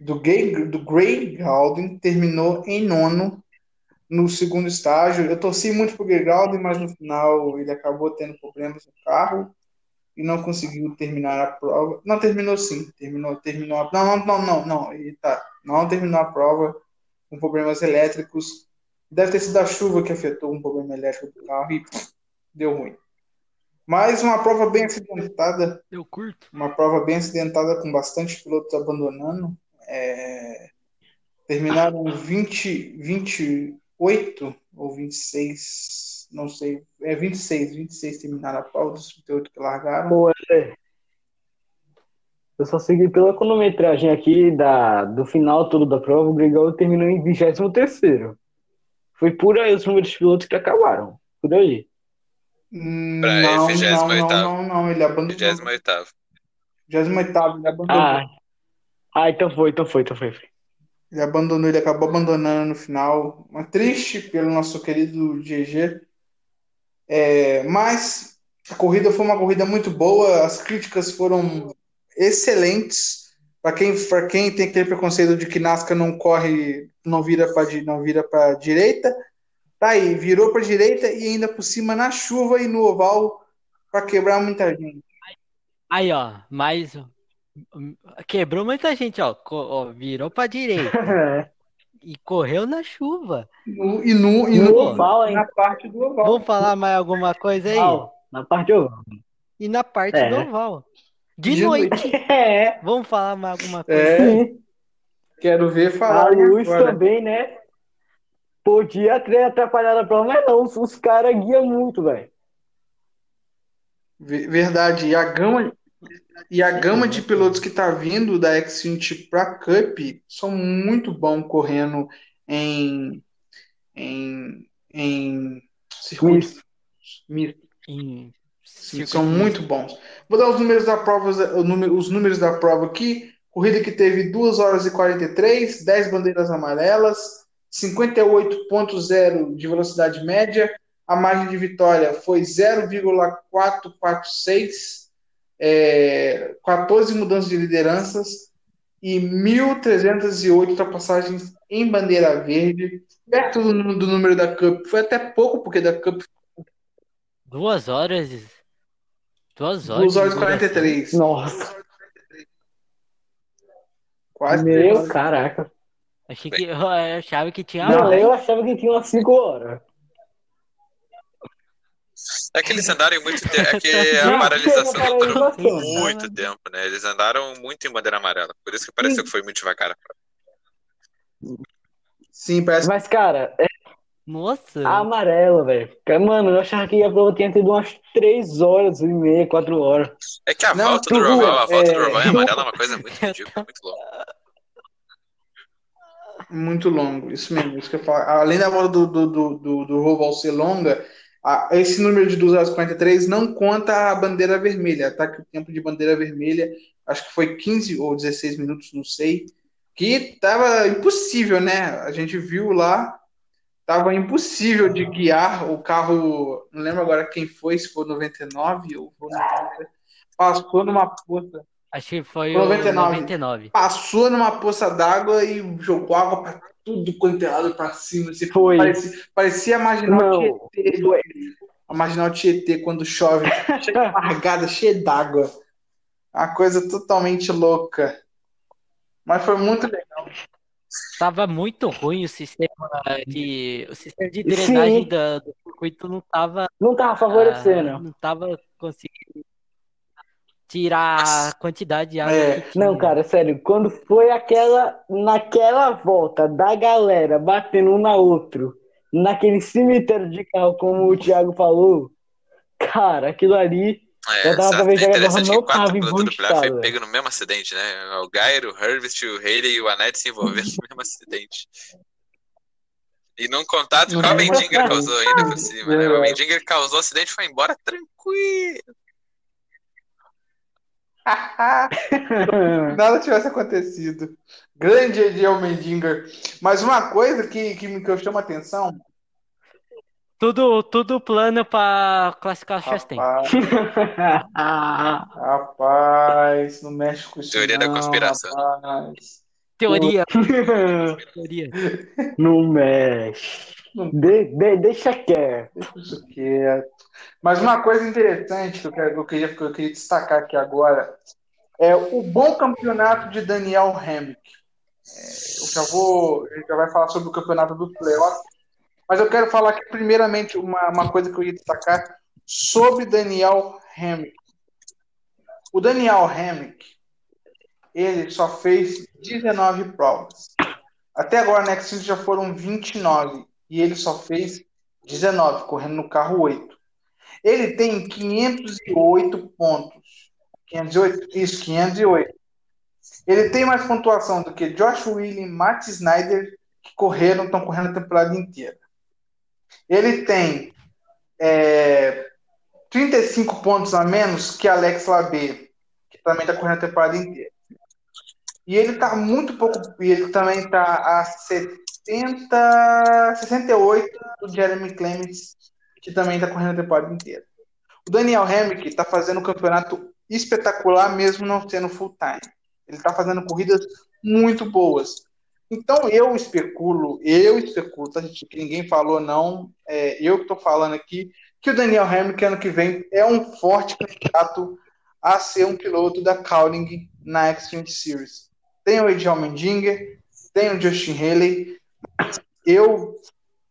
do, Gay, do Gray Galding terminou em nono no segundo estágio. Eu torci muito pro Gray Galding, mas no final ele acabou tendo problemas no carro e não conseguiu terminar a prova. Não, terminou sim. Terminou, terminou a... Não, não, não, não, não. Ele tá... Não terminou a prova com problemas elétricos. Deve ter sido a chuva que afetou um problema elétrico do carro e deu ruim. Mas uma prova bem acidentada, Eu curto. uma prova bem acidentada com bastante pilotos abandonando. É, Terminaram 20, 28 ou 26, não sei, é 26, 26 terminaram a dos 38 que largaram. Pô, é. Eu só segui pela cronometragem aqui da, do final todo da prova, o Grigol terminou em 23º. Foi por aí os números de pilotos que acabaram. Por aí. Hum, Pra Não, não, 28º. não, não, não, ele abandonou. 28 28º, ele abandonou. Ah, ah então foi, então foi, então foi. Ele abandonou, ele acabou abandonando no final. Uma triste pelo nosso querido GG. É, mas a corrida foi uma corrida muito boa, as críticas foram excelentes. Para quem, pra quem tem aquele preconceito de que Nascar não corre, não vira para não vira para direita, tá aí, virou para direita e ainda por cima na chuva e no oval para quebrar muita gente. Aí, ó, mais. Quebrou muita gente, ó. Ó, virou pra direita. e correu na chuva. No- e no, e No no, oval, hein? na parte do oval. Vamos falar mais alguma coisa aí? Oval, na parte oval. E na parte É. do oval. De, De noite. É. Vamos falar mais alguma coisa? É, Sim. quero ver A falar luz agora. também, né? Podia ter atrapalhado a prova, mas não, os, os caras guiam muito, velho. Ve- Verdade. E a gama, e a gama de pilotos que tá vindo da Xfinity pra Cup são muito bons correndo em, em, em circuitos mistos. Sim, circuito são muito bons. Vou dar os números da prova, os números da prova aqui. Corrida que teve 2 horas e 43, 10 bandeiras amarelas, 58.0 de velocidade média. A margem de vitória foi 0,446, é, 14 mudanças de lideranças e 1.308 ultrapassagens em bandeira verde, perto do, do número da Cup. Foi até pouco, porque da Cup Duas horas. Duas horas. 2 horas e duração. 43. Nossa, Quase três meu caraca. Achei que, eu achava que tinha Não, mais. eu achava que tinha umas 5 horas. É que eles andaram em muito tempo. É que a paralisação durou muito tempo, né? Eles andaram muito em bandeira amarela. Por isso que pareceu que foi muito devagar. Sim, parece Mas, cara, é Nossa. a amarela, velho. Mano, eu achava que a prova tinha tido umas 3 horas e meia, 4 horas. É que a Não, volta do Roval, a volta do é- Roval em amarela é uma coisa muito ridícula, muito louca. muito longo. Isso mesmo, isso que eu falo. Além da volta do, do, do, do, do Roval ser longa, a- esse número de 2 horas e 43 não conta a bandeira vermelha, tá? Que o tempo de bandeira vermelha, acho que foi 15 ou 16 minutos, não sei. Que tava impossível, né? A gente viu lá, tava impossível de guiar o carro. Não lembro agora quem foi, se foi 99 ou foi 90. Passou numa puta. Acho que foi 99. o 99. passou numa poça d'água e jogou água pra tudo quanto é lado pra cima. Assim, Foi. Parecia, parecia a marginal Não. Tietê. A marginal Tietê quando chove, cheia de margada, cheia d'água. Uma coisa totalmente louca. Mas foi muito legal. Tava muito ruim o sistema de. O sistema de drenagem da- do circuito não tava. Não tava ah, favorecendo. não tava conseguindo tirar a quantidade de água É. que tinha. Não, cara, sério, quando foi aquela, naquela volta da galera batendo um na outro, naquele cemitério de carro, como o Thiago falou, cara, aquilo ali, É, Eu tava pra ver É que a interessante não tava pilotos do Pilar foi pego no mesmo acidente, né? O Gairo, o Hervist, o Haley e o Anete se envolveram no mesmo acidente. E num contato o mesmo Mendinger causou ainda por cima, né? O. Mendinger causou o acidente e foi embora tranquilo. Nada tivesse acontecido. Grande Eddie Almendinger. Mas uma coisa que, que, me- que eu chamo a atenção, Tudo, tudo plano pra classificar o Chastain. rapaz, não mexe com isso Teoria da não, conspiração. rapaz. Teoria. Teoria. Não mexe. De- de- deixa quieto. Deixa quieto. Mas uma coisa interessante que eu, quero- eu queria, que eu queria destacar aqui agora é o bom campeonato de Daniel Hemmick. É, eu já vou, a gente já vai falar sobre o campeonato do playoff, mas eu quero falar aqui primeiramente uma, uma coisa que eu ia destacar sobre Daniel Hemmick. O Daniel Hemmick, ele só fez 19 provas. Até agora na X já foram 29 e ele só fez 19, correndo no carro 8. Ele tem 508 pontos. 508? Isso, 508. Ele tem mais pontuação do que Josh Williams, Matt Snyder, que correram, estão correndo a temporada inteira. Ele tem é, 35 pontos a menos que Alex Labé, que também está correndo a temporada inteira. E ele está muito pouco. Ele também está a 70, 68 do Jeremy Clements, que também está correndo a temporada inteira. O Daniel Hemrick está fazendo um campeonato espetacular, mesmo não sendo full time. Ele está fazendo corridas muito boas. Então eu especulo, eu especulo, tá, gente? Que ninguém falou, não. É, eu que estou falando aqui, que o Daniel Hemrick ano que vem é um forte candidato a ser um piloto da Cowling na Xfinity Series. Tem o Ed Almendinger, tem o Justin Haley. Eu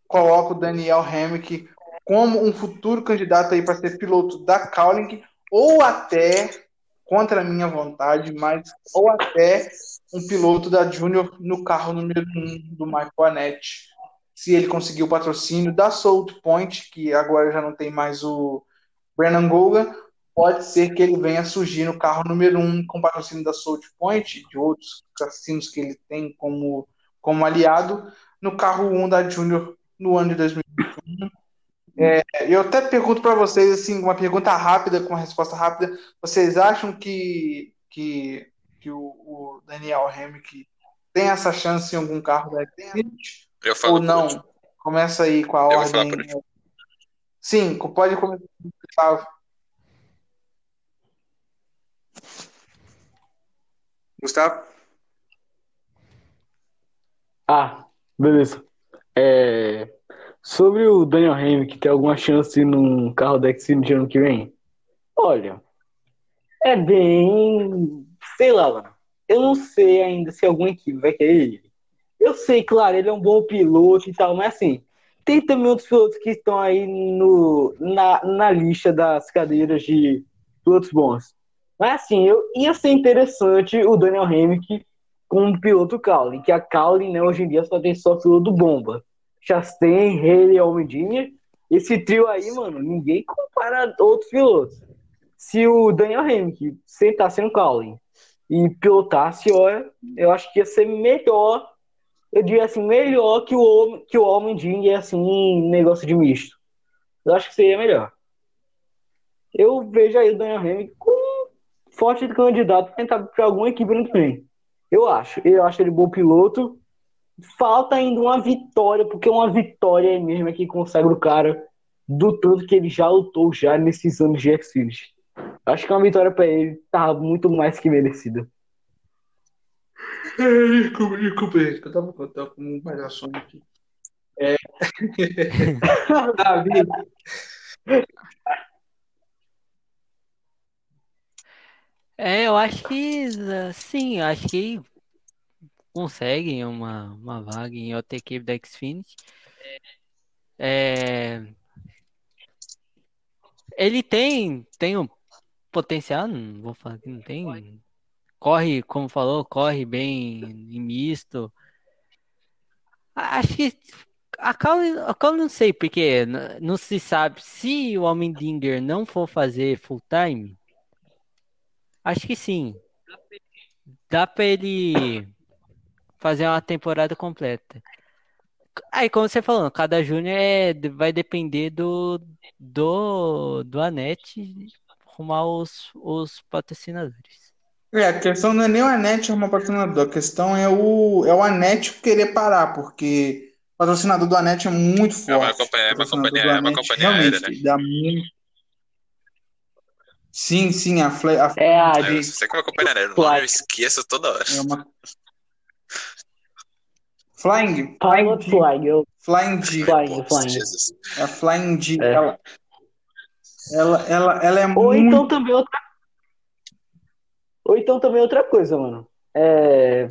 coloco o Daniel Hemrick como um futuro candidato aí para ser piloto da Cowling ou até contra a minha vontade, mas ou até um piloto da Junior no carro número 1 do Michael Annette. Se ele conseguir o patrocínio da Salt Point, que agora já não tem mais o Brennan Goga, pode ser que ele venha surgir no carro número 1 com patrocínio da Salt Point de outros cassinos que ele tem como, como aliado no carro 1 da Junior no ano de 2021. É, eu até pergunto para vocês assim, uma pergunta rápida com uma resposta rápida. Vocês acham que, que, que o, o Daniel Hemmick tem essa chance em algum carro da Xfinity? Eu falo Ou não? Começa aí com a Eu ordem. Sim, pode começar. Gustavo. Gustavo? Ah, beleza. É, sobre o Daniel Hamilton, que tem alguma chance num carro da Xfinity ano que vem? Olha, é bem. Sei lá, mano. Eu não sei ainda se alguma equipe vai querer ele. Eu sei, claro, ele é um bom piloto e tal, mas assim, tem também outros pilotos que estão aí no, na, na lista das cadeiras de pilotos bons. Mas assim, eu, ia ser interessante o Daniel Hamilton com o piloto Cowley, que a Cowley, né, hoje em dia só tem só piloto bomba. Chastain, Haley, Almedinha. Esse trio aí, mano, ninguém compara outros pilotos. Se o Daniel Hamilton sentasse no Cowley e pilotasse, olha, eu acho que ia ser melhor, eu diria assim, melhor que o, que o Almedinha, assim, negócio de misto. Eu acho que seria melhor. Eu vejo aí o Daniel Hamilton como forte candidato para tentar para alguma equipe no vem. Eu acho. Eu acho ele bom piloto. Falta ainda uma vitória, porque uma vitória mesmo é que consegue o cara do tanto que ele já lutou já nesses anos de Xfinity. Acho que uma vitória para ele tá muito mais que merecida. Desculpa, desculpa, gente, eu tava, eu tava com um palhação aqui. É... Davi, É, eu acho que sim, eu acho que conseguem uma, uma vaga em outra equipe da Xfinity. É, ele tem, tem um potencial, não vou falar que não tem. Corre, como falou, corre bem em misto. Acho que a Cal, a não sei, porque n- não se sabe se o Almendinger não for fazer full time. Acho que sim. Dá pra ele fazer uma temporada completa. Aí, como você falou, cada júnior é, vai depender do, do, do Anete arrumar os, os patrocinadores. É, a questão não é nem o Anete arrumar patrocinador, a questão é o, é o Anete querer parar, porque o patrocinador do Anete é muito forte. É uma companhia- é uma companhia- é uma companhia aérea, realmente dá muito. Sim, sim, a, Fle a É a Eu de sei como é aérea, o Fly. nome eu esqueço toda hora. é uma Flying, Pilot Flying. Eu, Flying D, Flying, Flying. Jesus. é a Flying D, É. ela, ela, ela, ela é Ou muito então também outra. Ou então também outra coisa, mano. É...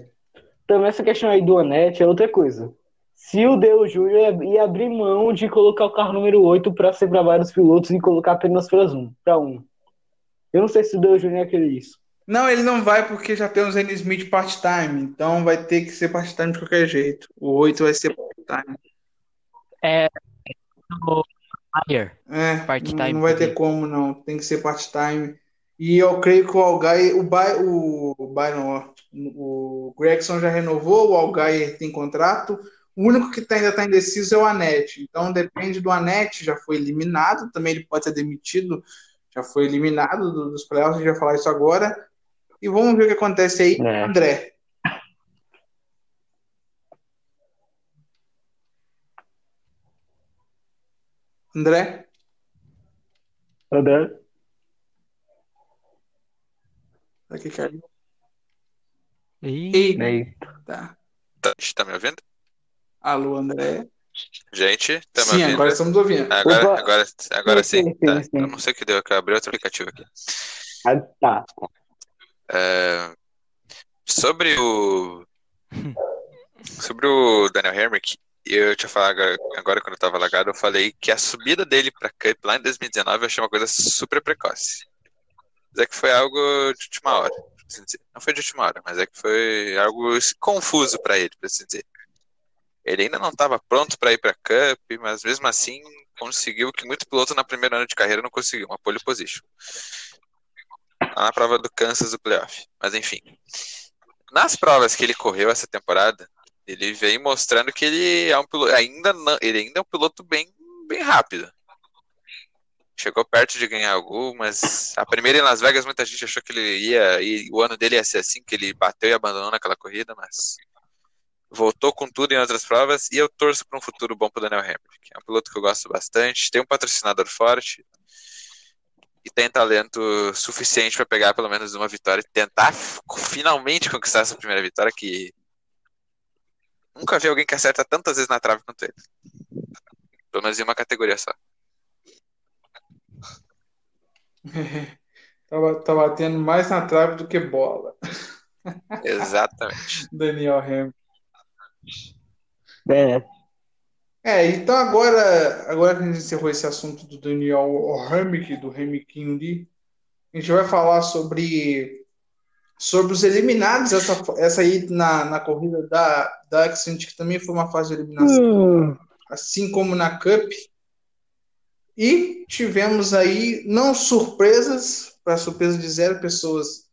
Também essa questão aí do Anete é outra coisa. Se o Deu Júnior ia abrir mão de colocar o carro número 8 para ser para vários pilotos e colocar apenas para um, para um. Eu não sei se o Deu Júnior ia querer isso. Não, ele não vai porque já tem o Zane Smith part-time, então vai ter que ser part-time de qualquer jeito. O 8 vai ser part-time. É o Ayer. É, Part-time não vai ter como não, tem que ser part-time. E eu creio que o Algair, o, By, o Byron, ó, o Gregson já renovou, o Algair tem contrato. O único que tá- ainda está indeciso é o Anete. Então depende do Anete, já foi eliminado, também ele pode ser demitido, já foi eliminado do- dos playoffs, a gente vai falar isso agora. E vamos ver o que acontece aí, É. André. André? André? Aqui caiu. Eita, Aí. tá. Tá, tá me ouvindo? Alô, André? Gente, tá me Sim, ouvindo? agora estamos ouvindo. Agora, Opa. agora, agora Sim, sim. sim, Tá. sim. Eu não sei o que deu, que eu abri outro aplicativo aqui. Ah, tá. É, Sobre o. Sobre o Daniel Hemrick, eu tinha falado agora, agora quando eu tava lagado, eu falei que a subida dele pra Cup lá em 2019 eu achei uma coisa super precoce. Mas é que foi algo de última hora, assim. Não foi de última hora, mas é que foi algo confuso pra ele, por assim dizer. Ele ainda não estava pronto para ir pra Cup, mas mesmo assim conseguiu o que muito piloto na primeira ano de carreira não conseguiu, uma pole position. Lá na prova do Kansas do playoff. Mas enfim. Nas provas que ele correu essa temporada, Ele vem mostrando que ele é um piloto, ainda não, ele ainda é um piloto bem, bem rápido. Chegou perto de ganhar algumas. A primeira em Las Vegas, muita gente achou que ele ia. E o ano dele ia ser assim, que ele bateu e abandonou naquela corrida, mas voltou com tudo em outras provas. E eu torço para um futuro bom para Daniel que é um piloto que eu gosto bastante. Tem um patrocinador forte e tem talento suficiente para pegar pelo menos uma vitória e tentar finalmente conquistar essa primeira vitória que nunca vi alguém que acerta tantas vezes na trave quanto ele. Pelo menos em uma categoria só. tá batendo mais na trave do que bola. Exatamente. Daniel Hamilton. É, É, então agora, agora que a gente encerrou esse assunto do Daniel Hamilton, do Hamilton ali, a gente vai falar sobre, sobre os eliminados, essa, essa aí na, na corrida da, da Accent, que também foi uma fase de eliminação, hum, assim como na Cup. E tivemos aí, não surpresas, para surpresa de zero pessoas,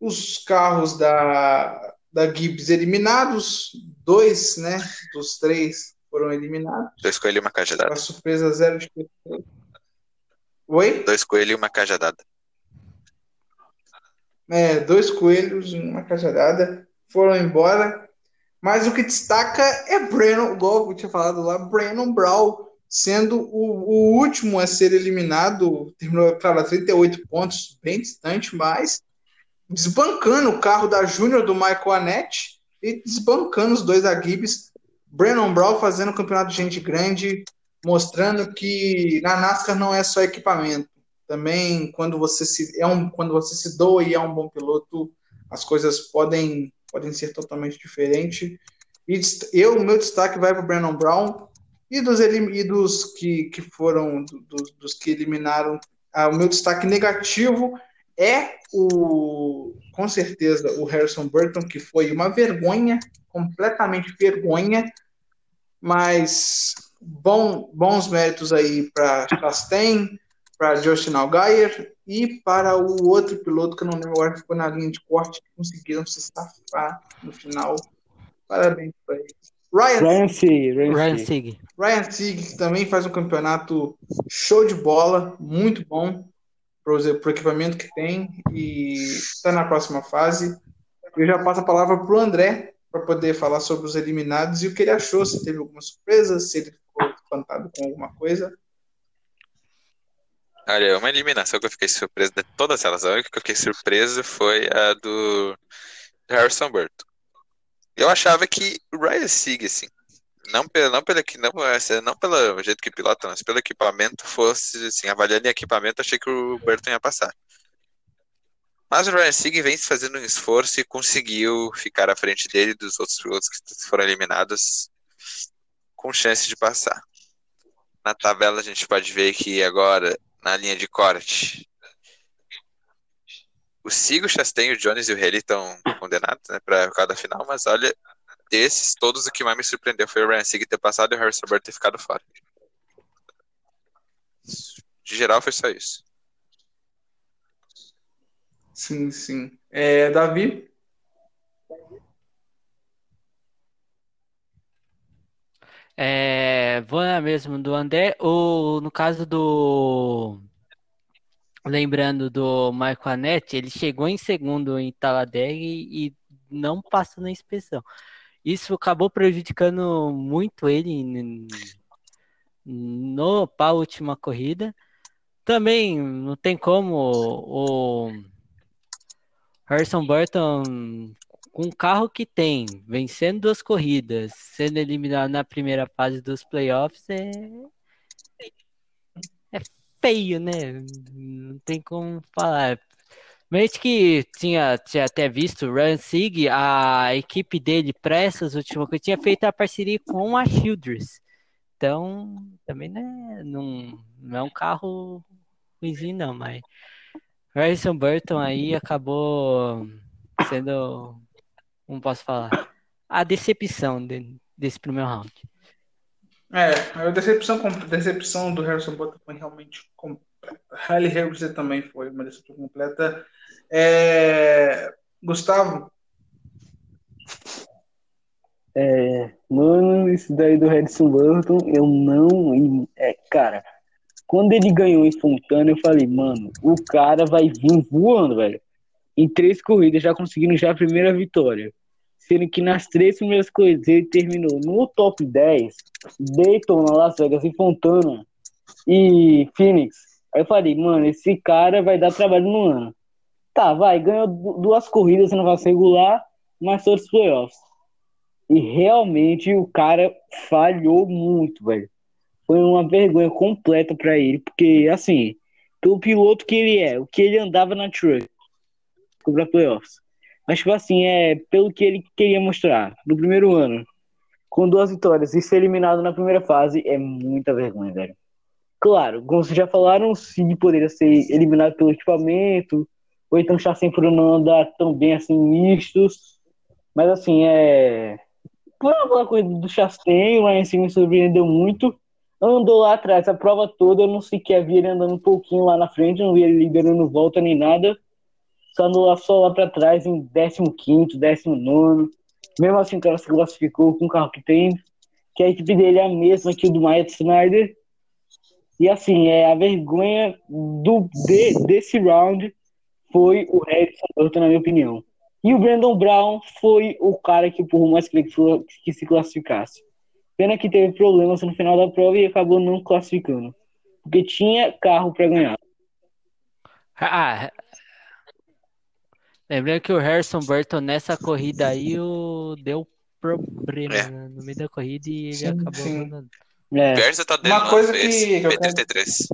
os carros da, da Gibbs eliminados, dois né, dos três foram eliminados, Dois coelhos e uma cajadada. para surpresa zero de. Oi? Dois coelhos e uma cajadada. É, dois coelhos e uma cajadada foram embora. Mas o que destaca é Brandon, igual eu tinha falado lá, Brandon Brown sendo o, o último a ser eliminado, terminou para 38 pontos, bem distante, mas desbancando o carro da Júnior do Michael Anete e desbancando os dois da Gibbs. Brandon Brown fazendo campeonato de gente grande, mostrando que na NASCAR não é só equipamento. Também quando você se é um quando você se doa e é um bom piloto, as coisas podem podem ser totalmente diferentes. E eu o meu destaque vai para o Brandon Brown e dos e dos que, que foram do- dos, dos que eliminaram. Ah, o meu destaque negativo é o com certeza o Harrison Burton que foi uma vergonha, completamente vergonha, mas bom, bons méritos aí para Chastain, para Justin Allgaier e para o outro piloto que eu não lembro agora que ficou na linha de corte que conseguiram se safar no final. Parabéns para eles. Ryan, Ryan. Sig. Ryan Sieg que também faz um campeonato show de bola, muito bom para o equipamento que tem e está na próxima fase. Eu já passo a palavra para o André para poder falar sobre os eliminados e o que ele achou, se teve alguma surpresa, se ele ficou espantado com alguma coisa. Olha, uma eliminação que eu fiquei surpreso de todas elas. A única que eu fiquei surpreso foi a do Harrison Burton. Eu achava que o Ryan Sieg, assim, não não pelo, equi- não, assim, não pelo jeito que pilota, mas pelo equipamento fosse, assim, avaliando em equipamento, achei que o Burton ia passar. Mas o Ryan Sieg vem fazendo um esforço e conseguiu ficar à frente dele e dos outros pilotos que foram eliminados com chance de passar. Na tabela a gente pode ver que agora, na linha de corte, o Sigo, o Chastain, o Jones e o Haley estão condenados né, para cada final, mas olha, desses, todos o que mais me surpreendeu foi o Ryan Sieg ter passado e o Harrison Burton ter ficado fora. De geral, foi só isso. Sim, sim. É, Davi? É, vou na mesma do André, ou no caso do. Lembrando do Michael Anete, ele chegou em segundo em Talladega e, e não passou na inspeção. Isso acabou prejudicando muito ele no, para a última corrida. Também não tem como o Harrison Burton, com o carro que tem, vencendo duas corridas, sendo eliminado na primeira fase dos playoffs, é, é feio, né? Não tem como falar. Mas que tinha, tinha até visto o Ryan Sieg, a equipe dele para essas últimas tinha feito a parceria com a Childress. Então, também né, não, não é um carro ruimzinho, não, mas Harrison Burton aí acabou sendo, como posso falar, a decepção de- desse primeiro round. É, a decepção, decepção do Harrison Butler foi realmente Hailey Harrison também foi uma decepção completa. É, Gustavo, É, mano, isso daí do Harrison Burton, eu não. É, cara, quando ele ganhou em Fontana, eu falei, mano, o cara vai vir voando, velho. Em três corridas, já conseguindo já a primeira vitória. Sendo que nas três primeiras corridas ele terminou no top 10, Daytona, Las Vegas e Fontana e Phoenix. Aí eu falei, mano, esse cara vai dar trabalho no ano. Tá, vai, ganhou duas corridas no negócio regular, mas todos os playoffs. E realmente o cara falhou muito, velho. Foi uma vergonha completa para ele, porque, assim, pelo piloto que ele é, o que ele andava na truck, para playoffs. Mas, tipo assim, é pelo que ele queria mostrar no primeiro ano, com duas vitórias e ser eliminado na primeira fase, é muita vergonha, velho. Claro, como vocês já falaram, sim, poderia ser eliminado pelo equipamento, ou então Chassin por não andar tão bem assim mistos. Mas assim, é. Por uma coisa do Chastain, o Ryan Singer me surpreendeu muito. Andou lá atrás a prova toda, eu não sequer vi ele andando um pouquinho lá na frente, não vi ele liderando volta nem nada. Só andou lá só lá para trás em 15, 19. Mesmo assim, o cara se classificou com o carro que tem, que a equipe dele é a mesma que o do Myatt Snyder. E assim, é a vergonha do, de, desse round foi o Harrison Burton, na minha opinião. E o Brandon Brown foi o cara que por mais que, que se classificasse. Pena que teve problemas no final da prova e acabou não classificando. Porque tinha carro para ganhar. Ah, lembrando que o Harrison Burton nessa corrida aí o... deu problema é. né, no meio da corrida e ele sim, acabou sim. É. Persa tá dando uma coisa que, que eu P33.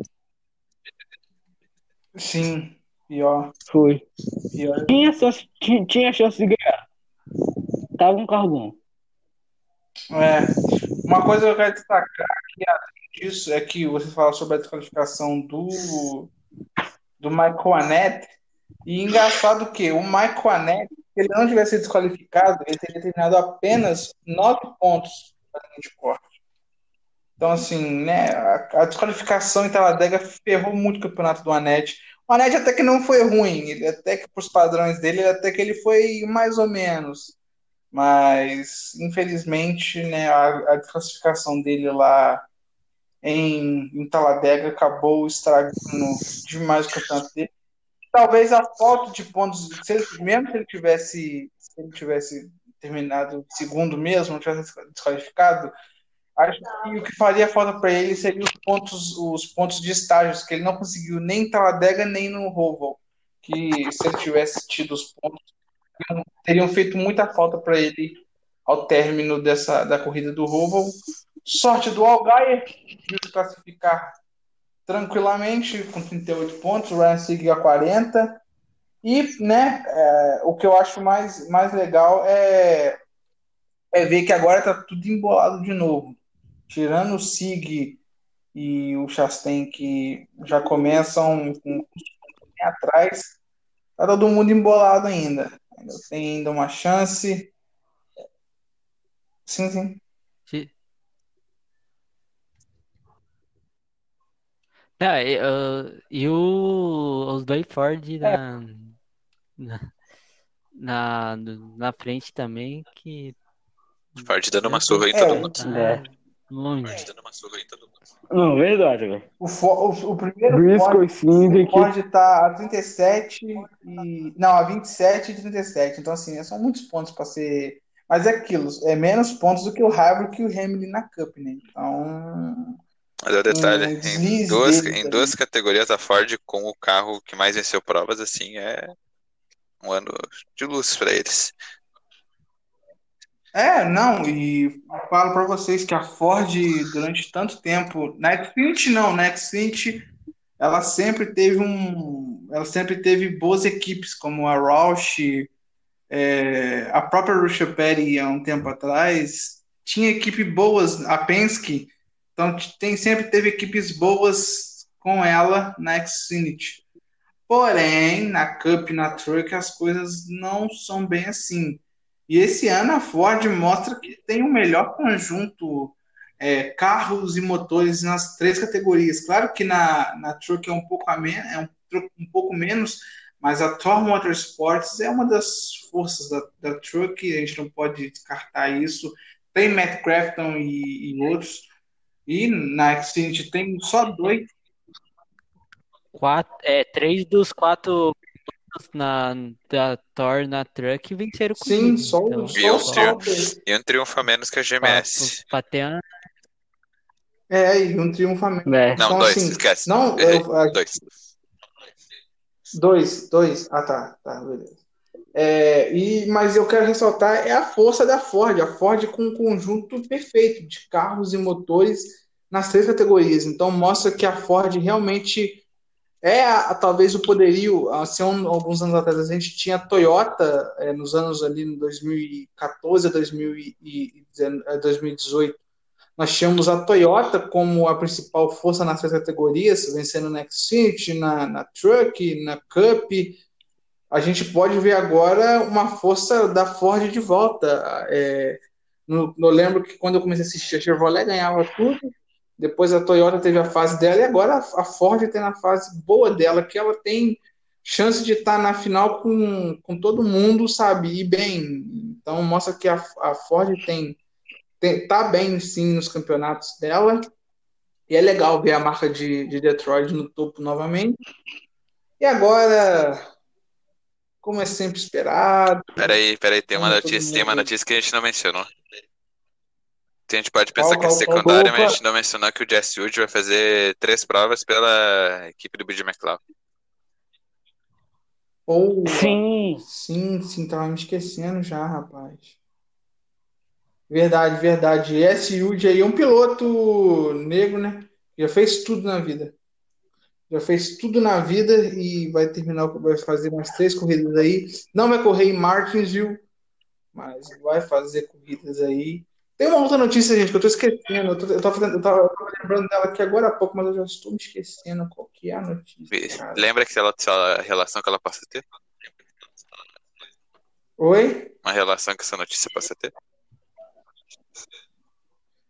Sim, pior. Foi. Pior. Tinha, chance, tinha, tinha chance de ganhar. Tava um carro bom. É. Uma coisa que eu quero destacar aqui, além disso, é que você fala sobre a desqualificação do, do Michael Anete. E engraçado que o Michael Anete, se ele não tivesse sido desqualificado, ele teria terminado apenas nove pontos na linha de corte. Então, assim, né, a, a desqualificação em Taladega ferrou muito o campeonato do Anete. O Anete até que não foi ruim, ele até que, para os padrões dele, até que ele foi mais ou menos. Mas, infelizmente, né, a, a desclassificação dele lá em, em Taladega acabou estragando demais o campeonato dele. Talvez a falta de pontos, se ele, mesmo se ele tivesse, se ele tivesse terminado segundo mesmo, tivesse desqualificado, Acho que o que faria falta para ele seria os pontos, os pontos de estágios, que ele não conseguiu nem em Taladega nem no Roval. Que se ele tivesse tido os pontos, teriam feito muita falta para ele ao término dessa, da corrida do Roval. Sorte do Algaia de se classificar tranquilamente com 38 pontos, o Ryan Sig a 40. E né, é, o que eu acho mais, mais legal é, é ver que agora está tudo embolado de novo tirando o Sig e o Chastain, que já começam com atrás, tá todo mundo embolado ainda. Ainda tem ainda uma chance. Sim, sim. sim. Ah, e, uh, e o, os dois Ford na, é. na, na, na, frente também, que. Ford dando uma surra em é, todo mundo. É. Longe. Não, verdade, velho. O, o, o primeiro Briscoe Ford, estar tá a 37 e. Não, a 27 e 37. Então, assim, são muitos pontos para ser. Mas é aquilo, é menos pontos do que o Harvard e o Hamilton na Cup, né? Então. Mas é o detalhe, um em, duas, em duas categorias a Ford com o carro que mais venceu provas, assim, é um ano de luz para eles. É, não, e falo para vocês que a Ford, durante tanto tempo, na Xfinity não, na Xfinity ela sempre teve um, ela sempre teve boas equipes, como a Roush, é, a própria Russia Petty há um tempo atrás, tinha equipe boas, a Penske, então tem, sempre teve equipes boas com ela na Xfinity. Porém, na Cup, na Truck, as coisas não são bem assim. E esse ano a Ford mostra que tem o melhor conjunto é, carros e motores nas três categorias. Claro que na, na Truck é um pouco a men é um, um pouco menos, mas a Thor Motorsports é uma das forças da, da Truck, a gente não pode descartar isso. tem Matt Crafton e, e outros. E na Xfinity tem só dois. Quatro, é, três dos quatro na, da Thor na Truck venceram Sim, comigo. só, então, só E um, Sauber. e um triunfo a menos que a GMS. uma- É, e um triunfamento. É. Não, Então, dois, assim, esquece. Não, Errei. eu, a- Dois. Dois, dois. Ah, tá, tá, beleza. É, e, mas eu quero ressaltar é a força da Ford, a Ford com um conjunto perfeito de carros e motores nas três categorias. Então mostra que a Ford realmente é a- talvez o poderio. Assim, um- alguns anos atrás a gente tinha a Toyota é, nos anos ali em 2014 a 2019, a 2018. Nós tínhamos a Toyota como a principal força nas três categorias, vencendo na Xfinity, na, na Truck, na Cup. A gente pode ver agora uma força da Ford de volta. É, no- eu lembro que quando eu comecei a assistir, a Chevrolet ganhava tudo, depois a Toyota teve a fase dela, e agora a Ford tem a fase boa dela, que ela tem chance de estar na final com, com todo mundo, sabe? E bem. Então mostra que a, a Ford tem, tem tá bem sim nos campeonatos dela. E é legal ver a marca de, de Detroit no topo novamente. E agora, como é sempre esperado, Peraí, peraí, tem uma notícia, tem uma notícia que a gente não mencionou. A gente pode pensar Qual, que é qual, qual? secundária, mas a gente não mencionou que o Jesse Wood vai fazer três provas pela equipe do BJ McLeod. ou Sim. sim, sim, tava me esquecendo já, rapaz. Verdade, verdade. Esse Yudi aí é um piloto negro, né? Já fez tudo na vida. Já fez tudo na vida e vai terminar, vai fazer umas três corridas aí. Não vai correr em Martinsville, mas vai fazer corridas aí. Tem uma outra notícia, gente, que eu tô esquecendo. Eu, tô, eu, tava, eu, tava, eu tava lembrando dela aqui agora há pouco, mas eu já estou me esquecendo qual que é a notícia, cara. Lembra que ela, a relação que ela possa ter? Oi? Uma relação que essa notícia possa ter?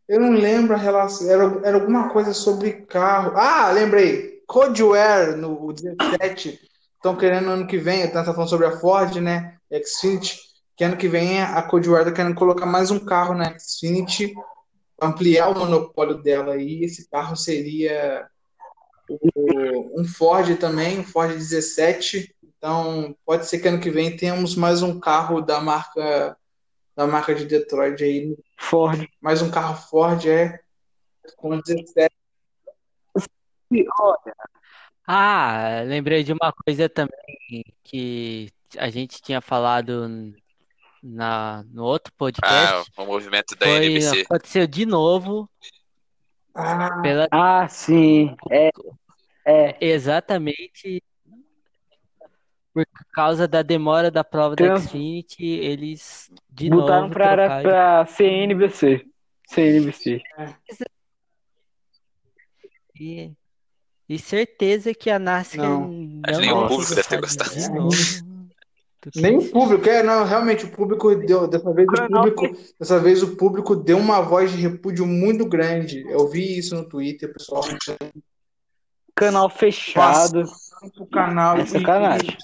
Eu não lembro a relação. Era, era alguma coisa sobre carro. Ah, lembrei. Codeware no 17. Estão querendo ano que vem. Tá falando sobre a Ford, né? Xfinity. Que ano que vem a Codeware tá querendo colocar mais um carro na Xfinity. Ampliar o monopólio dela aí. Esse carro seria o- um Ford também, um Ford 17. Então, pode ser que ano que vem tenhamos mais um carro da marca da marca de Detroit aí Ford. mais um carro Ford é com 17. Ah, lembrei de uma coisa também que a gente tinha falado na, no outro Ah, podcast. o movimento da Foi, NBC. aconteceu de novo Ah, pela Ah, sim. É. É. exatamente por causa da demora da prova da Trans- Xfinity, eles de Botaram novo pra, trocaram. pra CNBC. CNBC. E, e certeza que a NASCAR Não. não Acho que nem o vai público deve ter gostado. de novo nem o público, é, não, realmente o público deu, dessa vez o público, dessa vez o público deu uma voz de repúdio muito grande. Eu vi isso no Twitter, o pessoal Canal fechado. pro canal É sacanagem.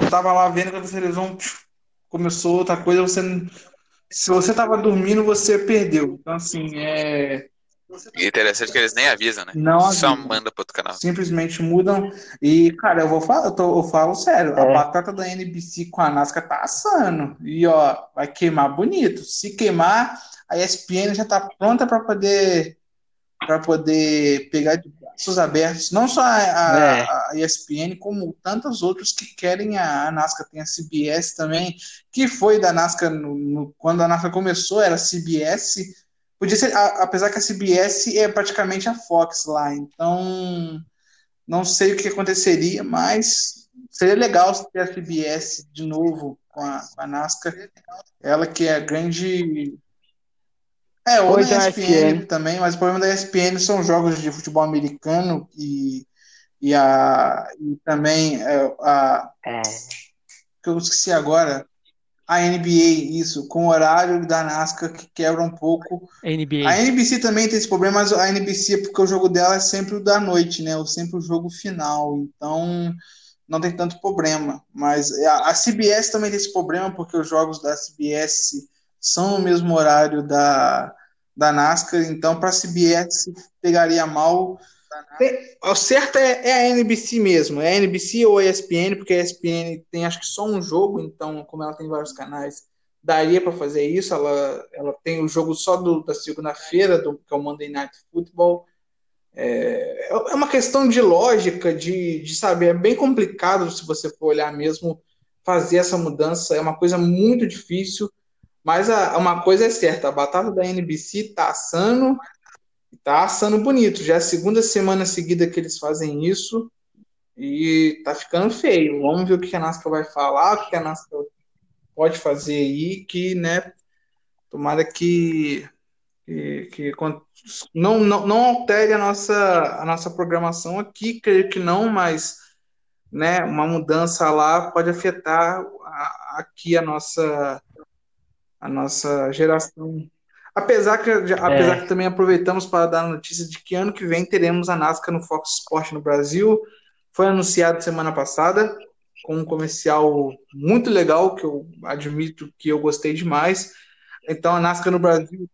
Eu tava lá vendo que a televisão começou outra coisa, você se você tava dormindo, você perdeu. Então assim, é E interessante que eles nem avisam, né? Não Só avisam. manda pro outro canal. simplesmente mudam. E, cara, eu vou falar, eu, tô- eu falo sério, a É. batata da NBC com a NASCAR tá assando. E, ó, vai queimar bonito. Se queimar, a ESPN já tá pronta para poder para poder pegar de braços abertos. Não só a, a- É. a ESPN, como tantos outros que querem a, a NASCAR. Tem a CBS também, que foi da NASCAR no- no- quando a NASCAR começou, era CBS. Podia ser, a- apesar que a CBS é praticamente a Fox lá, então não sei o que aconteceria, mas seria legal ter a CBS de novo com a, com a NASCAR. Ela que é a grande. É, ou Ou na então a ESPN ESPN. também, mas o problema da ESPN são jogos de futebol americano e, e, a, e também é, a, É. que eu esqueci agora, a NBA, isso, com o horário da NASCAR que quebra um pouco. NBA. A NBC também tem esse problema, mas a NBC é porque o jogo dela é sempre o da noite, né? Ou sempre o jogo final. Então não tem tanto problema. Mas a, a CBS também tem esse problema, porque os jogos da CBS são no mesmo horário da, da NASCAR, então para a CBS pegaria mal. Tem, o certo é, é, a NBC mesmo, é a NBC ou a ESPN, porque a ESPN tem acho que só um jogo, então, como ela tem vários canais, daria para fazer isso. Ela, ela tem o jogo só do, da segunda-feira, que é o Monday Night Football. É, é uma questão de lógica, de, de saber, é bem complicado se você for olhar mesmo fazer essa mudança, é uma coisa muito difícil. Mas a, uma coisa é certa, a batata da NBC tá assando, tá assando bonito. Já é a segunda semana seguida que eles fazem isso e tá ficando feio. Vamos ver o que a NASCAR vai falar, o que a NASCAR pode fazer aí, que, né, tomara que, que, que não, não, não altere a nossa, a nossa programação aqui, creio que não, mas né, uma mudança lá pode afetar a, aqui a nossa a nossa geração. Apesar que, apesar é. que também aproveitamos para dar a notícia de que ano que vem teremos a NASCAR no Fox Sport no Brasil. Foi anunciado semana passada, com um comercial muito legal, que eu admito que eu gostei demais. Então, a NASCAR no Brasil,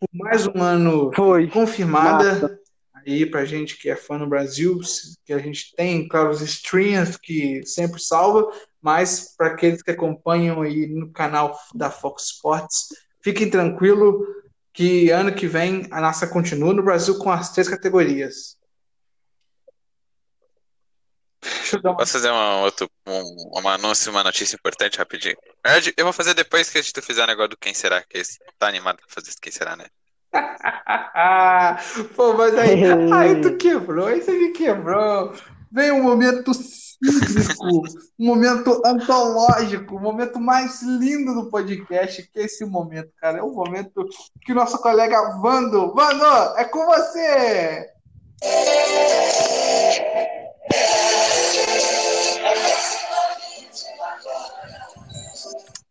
por mais um ano Foi. confirmada. Nossa. Aí, para gente que é fã no Brasil, que a gente tem, claro, os streams que sempre salva, mas para aqueles que acompanham aí no canal da Fox Sports, fiquem tranquilo que ano que vem a nossa continua no Brasil com as três categorias. Uma... Posso fazer uma, outro, um, uma anúncio, uma notícia importante rapidinho? Eu vou fazer depois que a gente fizer o negócio do quem será, que esse tá animado pra fazer quem será, né? Pô, mas aí, aí tu quebrou, aí você me quebrou. Vem um momento cíclico, um momento antológico, o momento mais lindo do podcast, que é esse momento, cara. É o momento que o nosso colega Vando, Vando, é com você!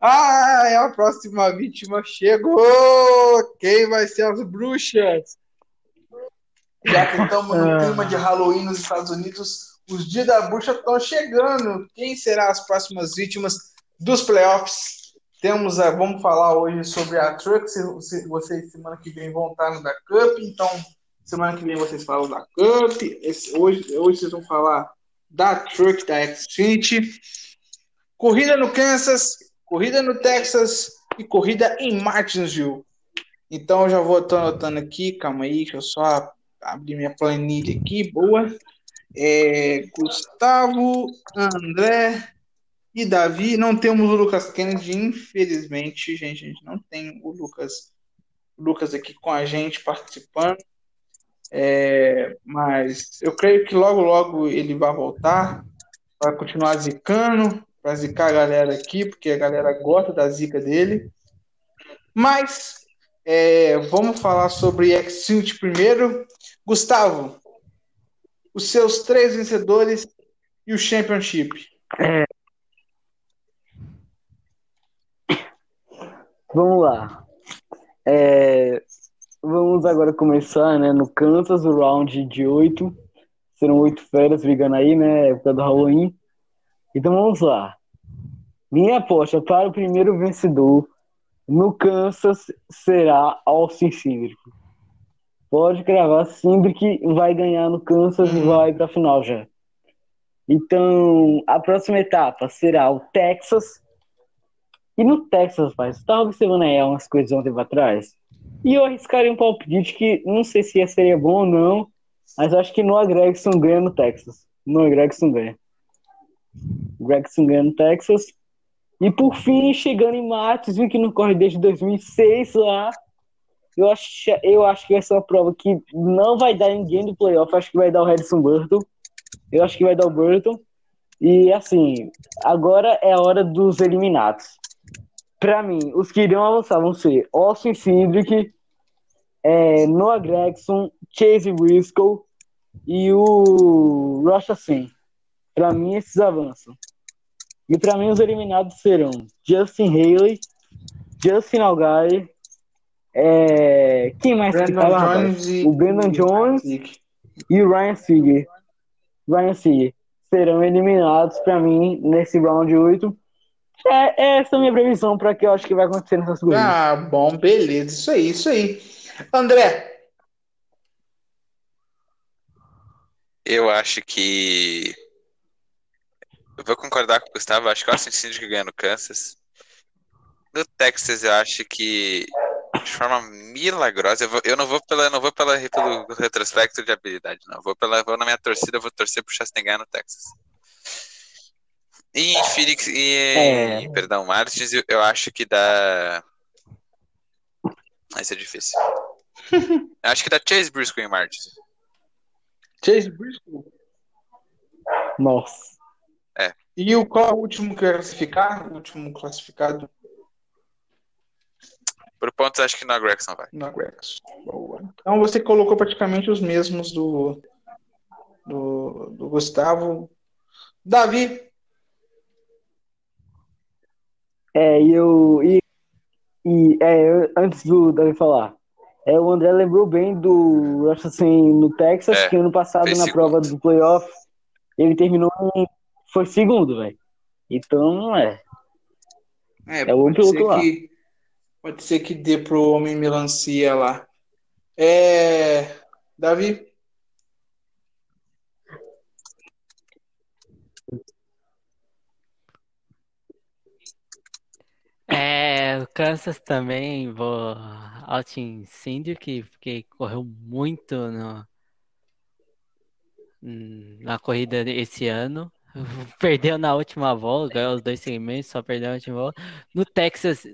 Ah, é a próxima vítima chegou! Quem vai ser as bruxas? Já que estamos no clima de Halloween nos Estados Unidos, os dias da bruxa estão chegando. Quem será as próximas vítimas dos playoffs? Temos a, vamos falar hoje sobre a Truck. Se, vocês semana que vem vão estar no da Cup, então semana que vem vocês falam da Cup. Esse, hoje, hoje vocês vão falar da Truck da Xfinity. Corrida no Kansas, corrida no Texas e corrida em Martinsville. Então eu já vou anotando aqui, calma aí, deixa eu só abrir minha planilha aqui, boa é, Gustavo, André e Davi. Não temos o Lucas Kennedy, infelizmente, gente. A gente não tem o Lucas, o Lucas aqui com a gente participando. É, mas eu creio que logo, logo ele vai voltar para continuar zicando, para zicar a galera aqui, porque a galera gosta da zica dele. Mas é, vamos falar sobre Extinct primeiro. Gustavo, os seus três vencedores e o Championship. É. Vamos lá. É, vamos agora começar, né? No Kansas, o round de oito. Serão oito férias brigando aí, né? Época do Halloween. Então vamos lá. Minha aposta para o primeiro vencedor no Kansas será Austin Cindric pode gravar sempre que vai ganhar no Kansas e vai para a final já. Então, a próxima etapa será o Texas. E no Texas, pai, você estava observando aí umas coisas ontem para trás? E eu arriscaria um palpite que não sei se seria bom ou não, mas acho que no Gregson ganha no Texas. No Gregson ganha. Gregson ganha no Texas. E por fim, chegando em Matos, que não corre desde 2006 lá, eu acho, eu acho que vai ser uma prova que não vai dar ninguém do playoff. Acho que vai dar o Harrison Burton. Eu acho que vai dar o Burton. E assim, agora é a hora dos eliminados. Para mim, os que irão avançar vão ser Austin Cindric, é, Noah Gregson, Chase Briscoe e o Rocha Sen. Para mim, esses avançam. E para mim, os eliminados serão Justin Haley, Justin Allgaier, é, quem mais Brandon que tá lá, E... O Brandon Jones e, o Ryan Seager. Ryan Seager. serão eliminados para mim nesse round 8. É, essa é a minha previsão para que eu acho que vai acontecer nessas coisas. Ah, bom, beleza. Isso aí, isso aí. André. Eu acho que. Eu vou concordar com o Gustavo. Acho que o Austin Cindric ganha no Kansas. No Texas, eu acho que de forma milagrosa. Eu, vou, eu não vou pela, não vou pela, pelo retrospecto de habilidade, não. Vou pela, vou na minha torcida, vou torcer pro Chastain ganhar no Texas. E em Phoenix e É. perdão, Martins, eu, eu acho que dá. Vai ser difícil. Eu acho que dá Chase Briscoe em Martins. Chase Briscoe. Nossa. E o qual é o último classificado? O último classificado Por pontos, acho que na Gregson vai. na Grex. Boa. Então você colocou praticamente os mesmos do, do, do Gustavo. Davi. É, e eu. E, e é, eu- antes do Davi falar, é, o André lembrou bem do Russell no Texas, É, que ano passado na segundo. prova do playoff ele terminou em. Foi segundo, velho. Então, é. É, É o ser lá. que pode ser que dê pro homem melancia lá. É, Davi. É, o Kansas também, vou Austin Cindric, porque correu muito no, na corrida esse ano. Perdeu na última volta, ganhou os dois segmentos, só perdeu na última volta. No Texas,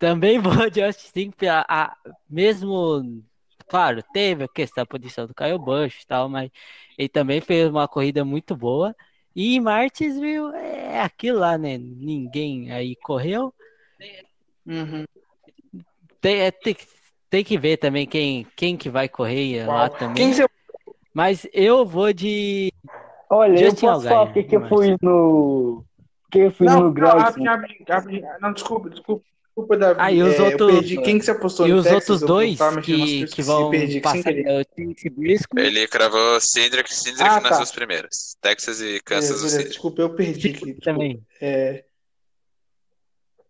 também vou de Austin a, a- mesmo, claro, teve a questão da posição do Kyle Busch e tal, mas ele também fez uma corrida muito boa. E em Martinsville é aquilo lá, né? Ninguém aí correu. Uhum. Tem, é, tem, tem que ver também quem, quem que vai correr lá Uau. também. Quem você Mas eu vou de. Olha, eu Justin posso falar Allgaier, porque que eu mas- fui no. Porque eu fui Não, no não, rapidinho. Não, desculpa, desculpa, desculpa, Davi. Ah, e os É, eu outros- perdi. Quem que você apostou E no os Texas? outros Eu dois que, que vão perdi, passar é o. Ele cravou Cindric, Cindric Ah, nas tá. duas primeiras. Texas e Kansas Beleza, beleza. Desculpa, eu perdi aqui. também. É.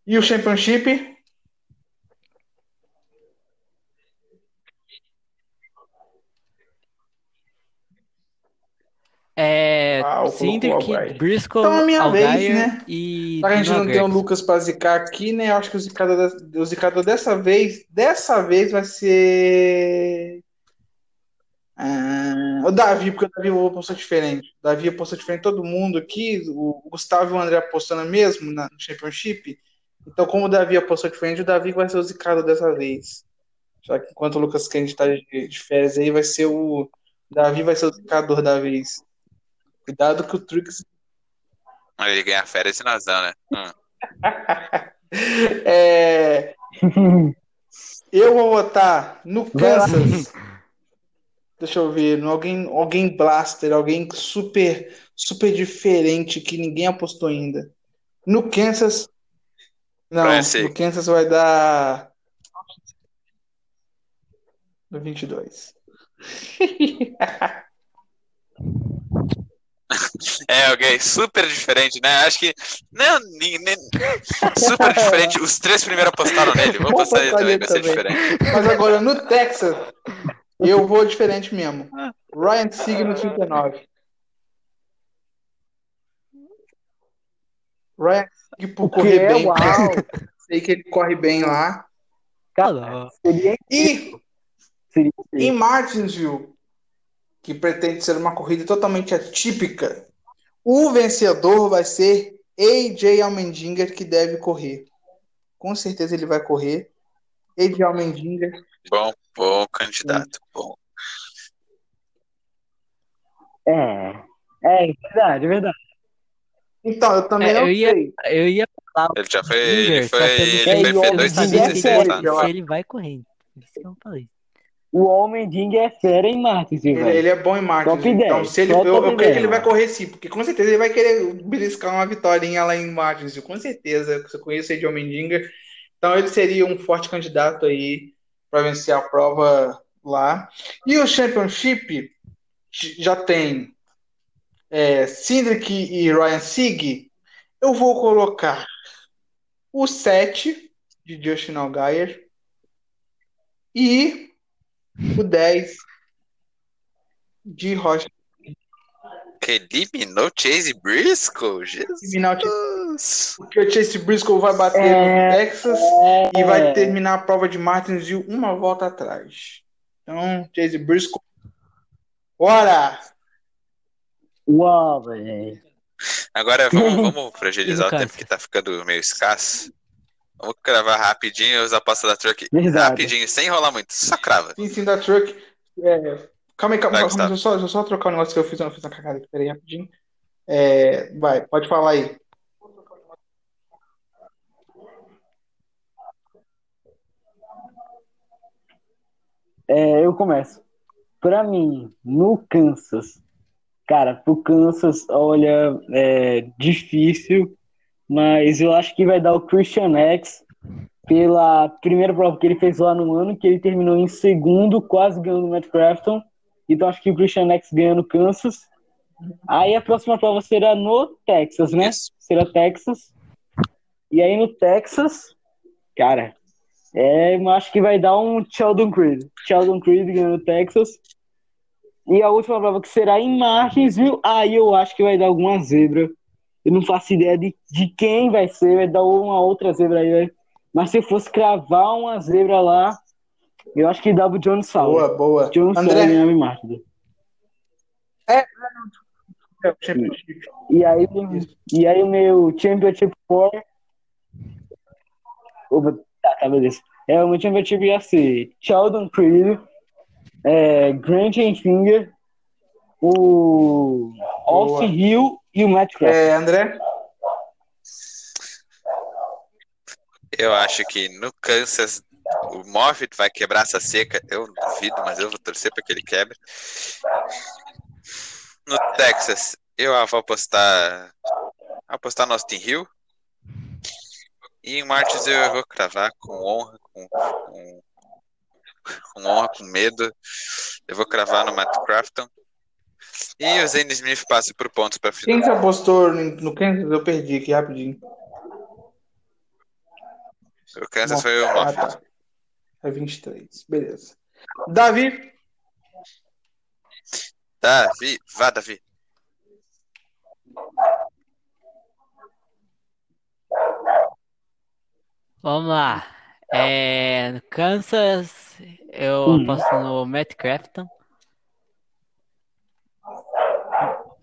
E o Championship? É, Ah, eu Allgaier. Briscoe, Então é minha vez, Allgaier né? e Já que a gente não tem o. Lucas pra zicar aqui, né? Eu acho que o zicador, o zicador dessa vez, dessa vez vai ser. Ah, o Davi, porque o Davi apostou diferente. O Davi apostou diferente todo mundo aqui. O Gustavo e o André apostando mesmo na, no Championship. Então, como o Davi apostou diferente, o Davi vai ser o zicador dessa vez. Já que enquanto o Lucas Kennedy tá de, de férias aí, vai ser o. o Davi vai ser o zicador da vez. Cuidado que o Trix Ele ganha férias e nós não, né? Hum. É, eu vou votar no. Kansas. Deixa eu ver, no alguém, alguém blaster, alguém super, super diferente que ninguém apostou ainda. No Kansas, não, no Kansas vai dar no 22. É, alguém super diferente, né? Acho que. Não, nem, nem- super diferente. Os três primeiros apostaram nele. Vou passar ele apostar também, vai ser também. diferente. Mas agora no Texas, eu vou diferente mesmo. Ryan Sieg no 39. Ryan Sieg por correr bem. Uau! Sei que ele corre bem lá. Alô. Seria E Seria em Martinsville, que pretende ser uma corrida totalmente atípica, o vencedor vai ser AJ Almendinger, que deve correr. Com certeza ele vai correr. AJ Almendinger. Bom, bom candidato. Bom. É. É verdade, é verdade. Então, eu também É, não eu ia- sei. Eu ia falar Ele já foi. Ele foi. Ele sei foi É, o P2 Almendinger tá é 16 sério, anos. eu se ele vai correndo. Por isso que eu falei. O Homem-Ding é fera em Martins, Ele, velho. ele é bom em marketing. Top 10, Então, se ele, só eu, top eu creio que ele 10, vai correr sim, porque com certeza ele vai querer beliscar uma vitória lá em marketing. Com certeza, eu conheço ele de Homem-Dinger. Então, ele seria um forte candidato aí para vencer a prova lá. E o Championship já tem é, Cindric e Ryan Sieg, eu vou colocar o 7 de Justin Allgaier e o 10 de Rocha. Que eliminou Chase Briscoe? Jesus. Eliminar Porque o Chase Briscoe vai bater É. no Texas e vai terminar a prova de Martinsville uma volta atrás. Então, Chase Briscoe. Bora! Uau, velho. Agora vamos, vamos fragilizar o tempo que tá ficando meio escasso. Vamos cravar rapidinho os apostas da Truck. Verdade. Rapidinho, sem enrolar muito. Só crava. Sim, sim, da Truck. É, Calma aí, calma, Vai, calma, deixa eu só, deixa eu só trocar um negócio que eu fiz, eu fiz uma cagada aqui, peraí, rapidinho. É, vai, pode falar aí. É, eu começo. Pra mim, no Kansas, cara, pro Kansas, olha, é difícil, mas eu acho que vai dar o Christian X pela primeira prova que ele fez lá no ano, que ele terminou em segundo, quase ganhando o Matt Crafton. Então acho que o Christian X ganha no Kansas. Aí a próxima prova será no Texas, né? Será Texas. E aí no Texas, cara, é, eu acho que vai dar um Sheldon Creed. Sheldon Creed ganhando o Texas. E a última prova que será em Martinsville, aí eu acho que vai dar alguma zebra. Eu não faço ideia de, de quem vai ser, vai dar uma outra zebra aí, velho. Mas se eu fosse cravar uma zebra lá, eu acho que dava o John Sauer. Boa, boa. John Sauer André, ganhava em Martinsville. é, championship. E aí, e aí o meu Championship 4. Opa, tá, tá, beleza. É, o meu Championship ia ser Sheldon Creed, é, Grant Finger, o Austin Hill e o Matt Craft. É, André, Eu acho que no Kansas o Moffitt vai quebrar essa seca. Eu duvido, mas eu vou torcer para que ele quebre. No Texas, eu vou apostar. Apostar no Austin Hill. E em Martins eu vou cravar com honra, com, com, com honra, com medo. Eu vou cravar no Matt Crafton. E o Zane Smith passa por pontos para final. quem que apostou no Kansas? Eu perdi aqui rapidinho. O Kansas foi o Ah, Moffitt. tá. É 23, beleza. Davi, Davi, vá, Davi. Vamos lá. É, no Kansas, eu Hum. aposto no Matt Crafton.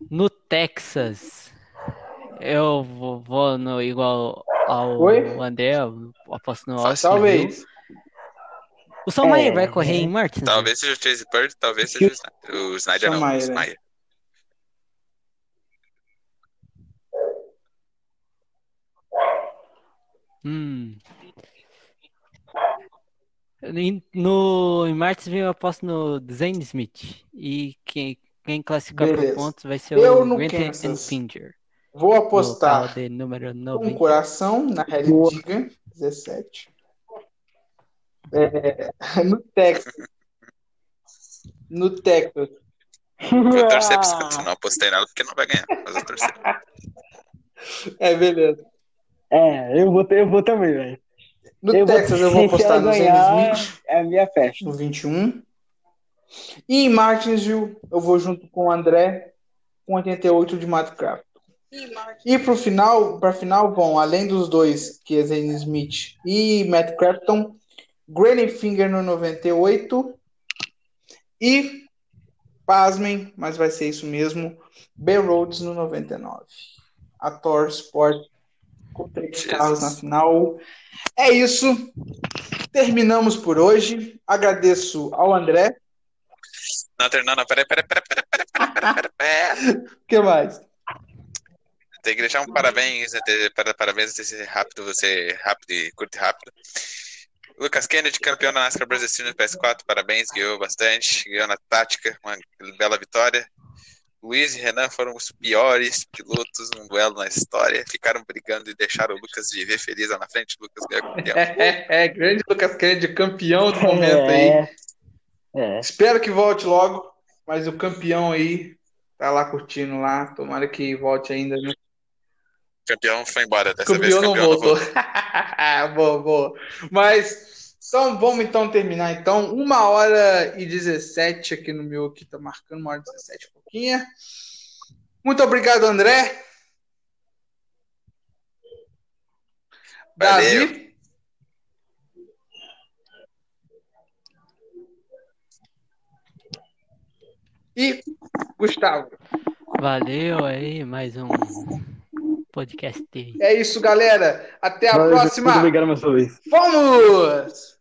No Texas, eu vou, vou no igual ao Oi? André, aposto no. Austin talvez. O Salmaer É, vai correr em Martins? Talvez seja o Chase Bird, talvez seja o Snyder. O Snyder não, o né? Snyder. Hum. Em- No, em Martinsville eu aposto no Zane Smith. E quem, quem classificar por Beleza. pontos vai ser Eu o Kansas. Finger. Vou apostar de número com 90. coração na Boa. Diga 17. É, no Texas. No Texas. Vou torcer pra acontecer. Não apostei nada porque não vai ganhar, mas eu torcer. É, beleza. É, eu vou, ter- eu vou também, velho. No Eu vou- Texas eu vou apostar no ganhar, Zane Smith É a minha festa. no 21. E em Martinsville eu vou junto com o André com 88 de Matt Craft. E pro final, para final, bom, além dos dois, que é Zane Smith e Matt Crafton, Granny Finger no 98 e pasmem, mas vai ser isso mesmo, Ben Rhodes no 99. A Thor Sport com três Jesus. carros na final. É isso. Terminamos por hoje. Agradeço ao André. Não, não, não, peraí, peraí, peraí, peraí, peraí, peraí, peraí, peraí. O que mais? Tem que deixar um parabéns, né, ter- para- parabéns de ser rápido, você rápido e curto e rápido. Lucas Kennedy, campeão da NASCAR Brasil Series no PS4, parabéns, ganhou bastante, ganhou na tática, uma bela vitória. Luiz e Renan foram os piores pilotos num duelo na história, ficaram brigando e deixaram o Lucas viver feliz lá na frente. O Lucas ganhou campeão. É, é, grande Lucas Kennedy, campeão do momento aí. É. Espero que volte logo, mas o campeão aí Tá lá curtindo lá. Tomara que volte ainda. Né? Campeão foi embora dessa campeão vez. O não campeão não voltou. voltou. boa, boa. Mas então, vamos então terminar. Então, uma hora e 17 aqui no meu aqui, tá marcando uma hora e 17 pouquinho. Muito obrigado, André. Valeu. Davi. E Gustavo. Valeu aí, mais um podcast. É isso, galera. Até a Valeu, próxima. Obrigado mais uma vez. Vamos!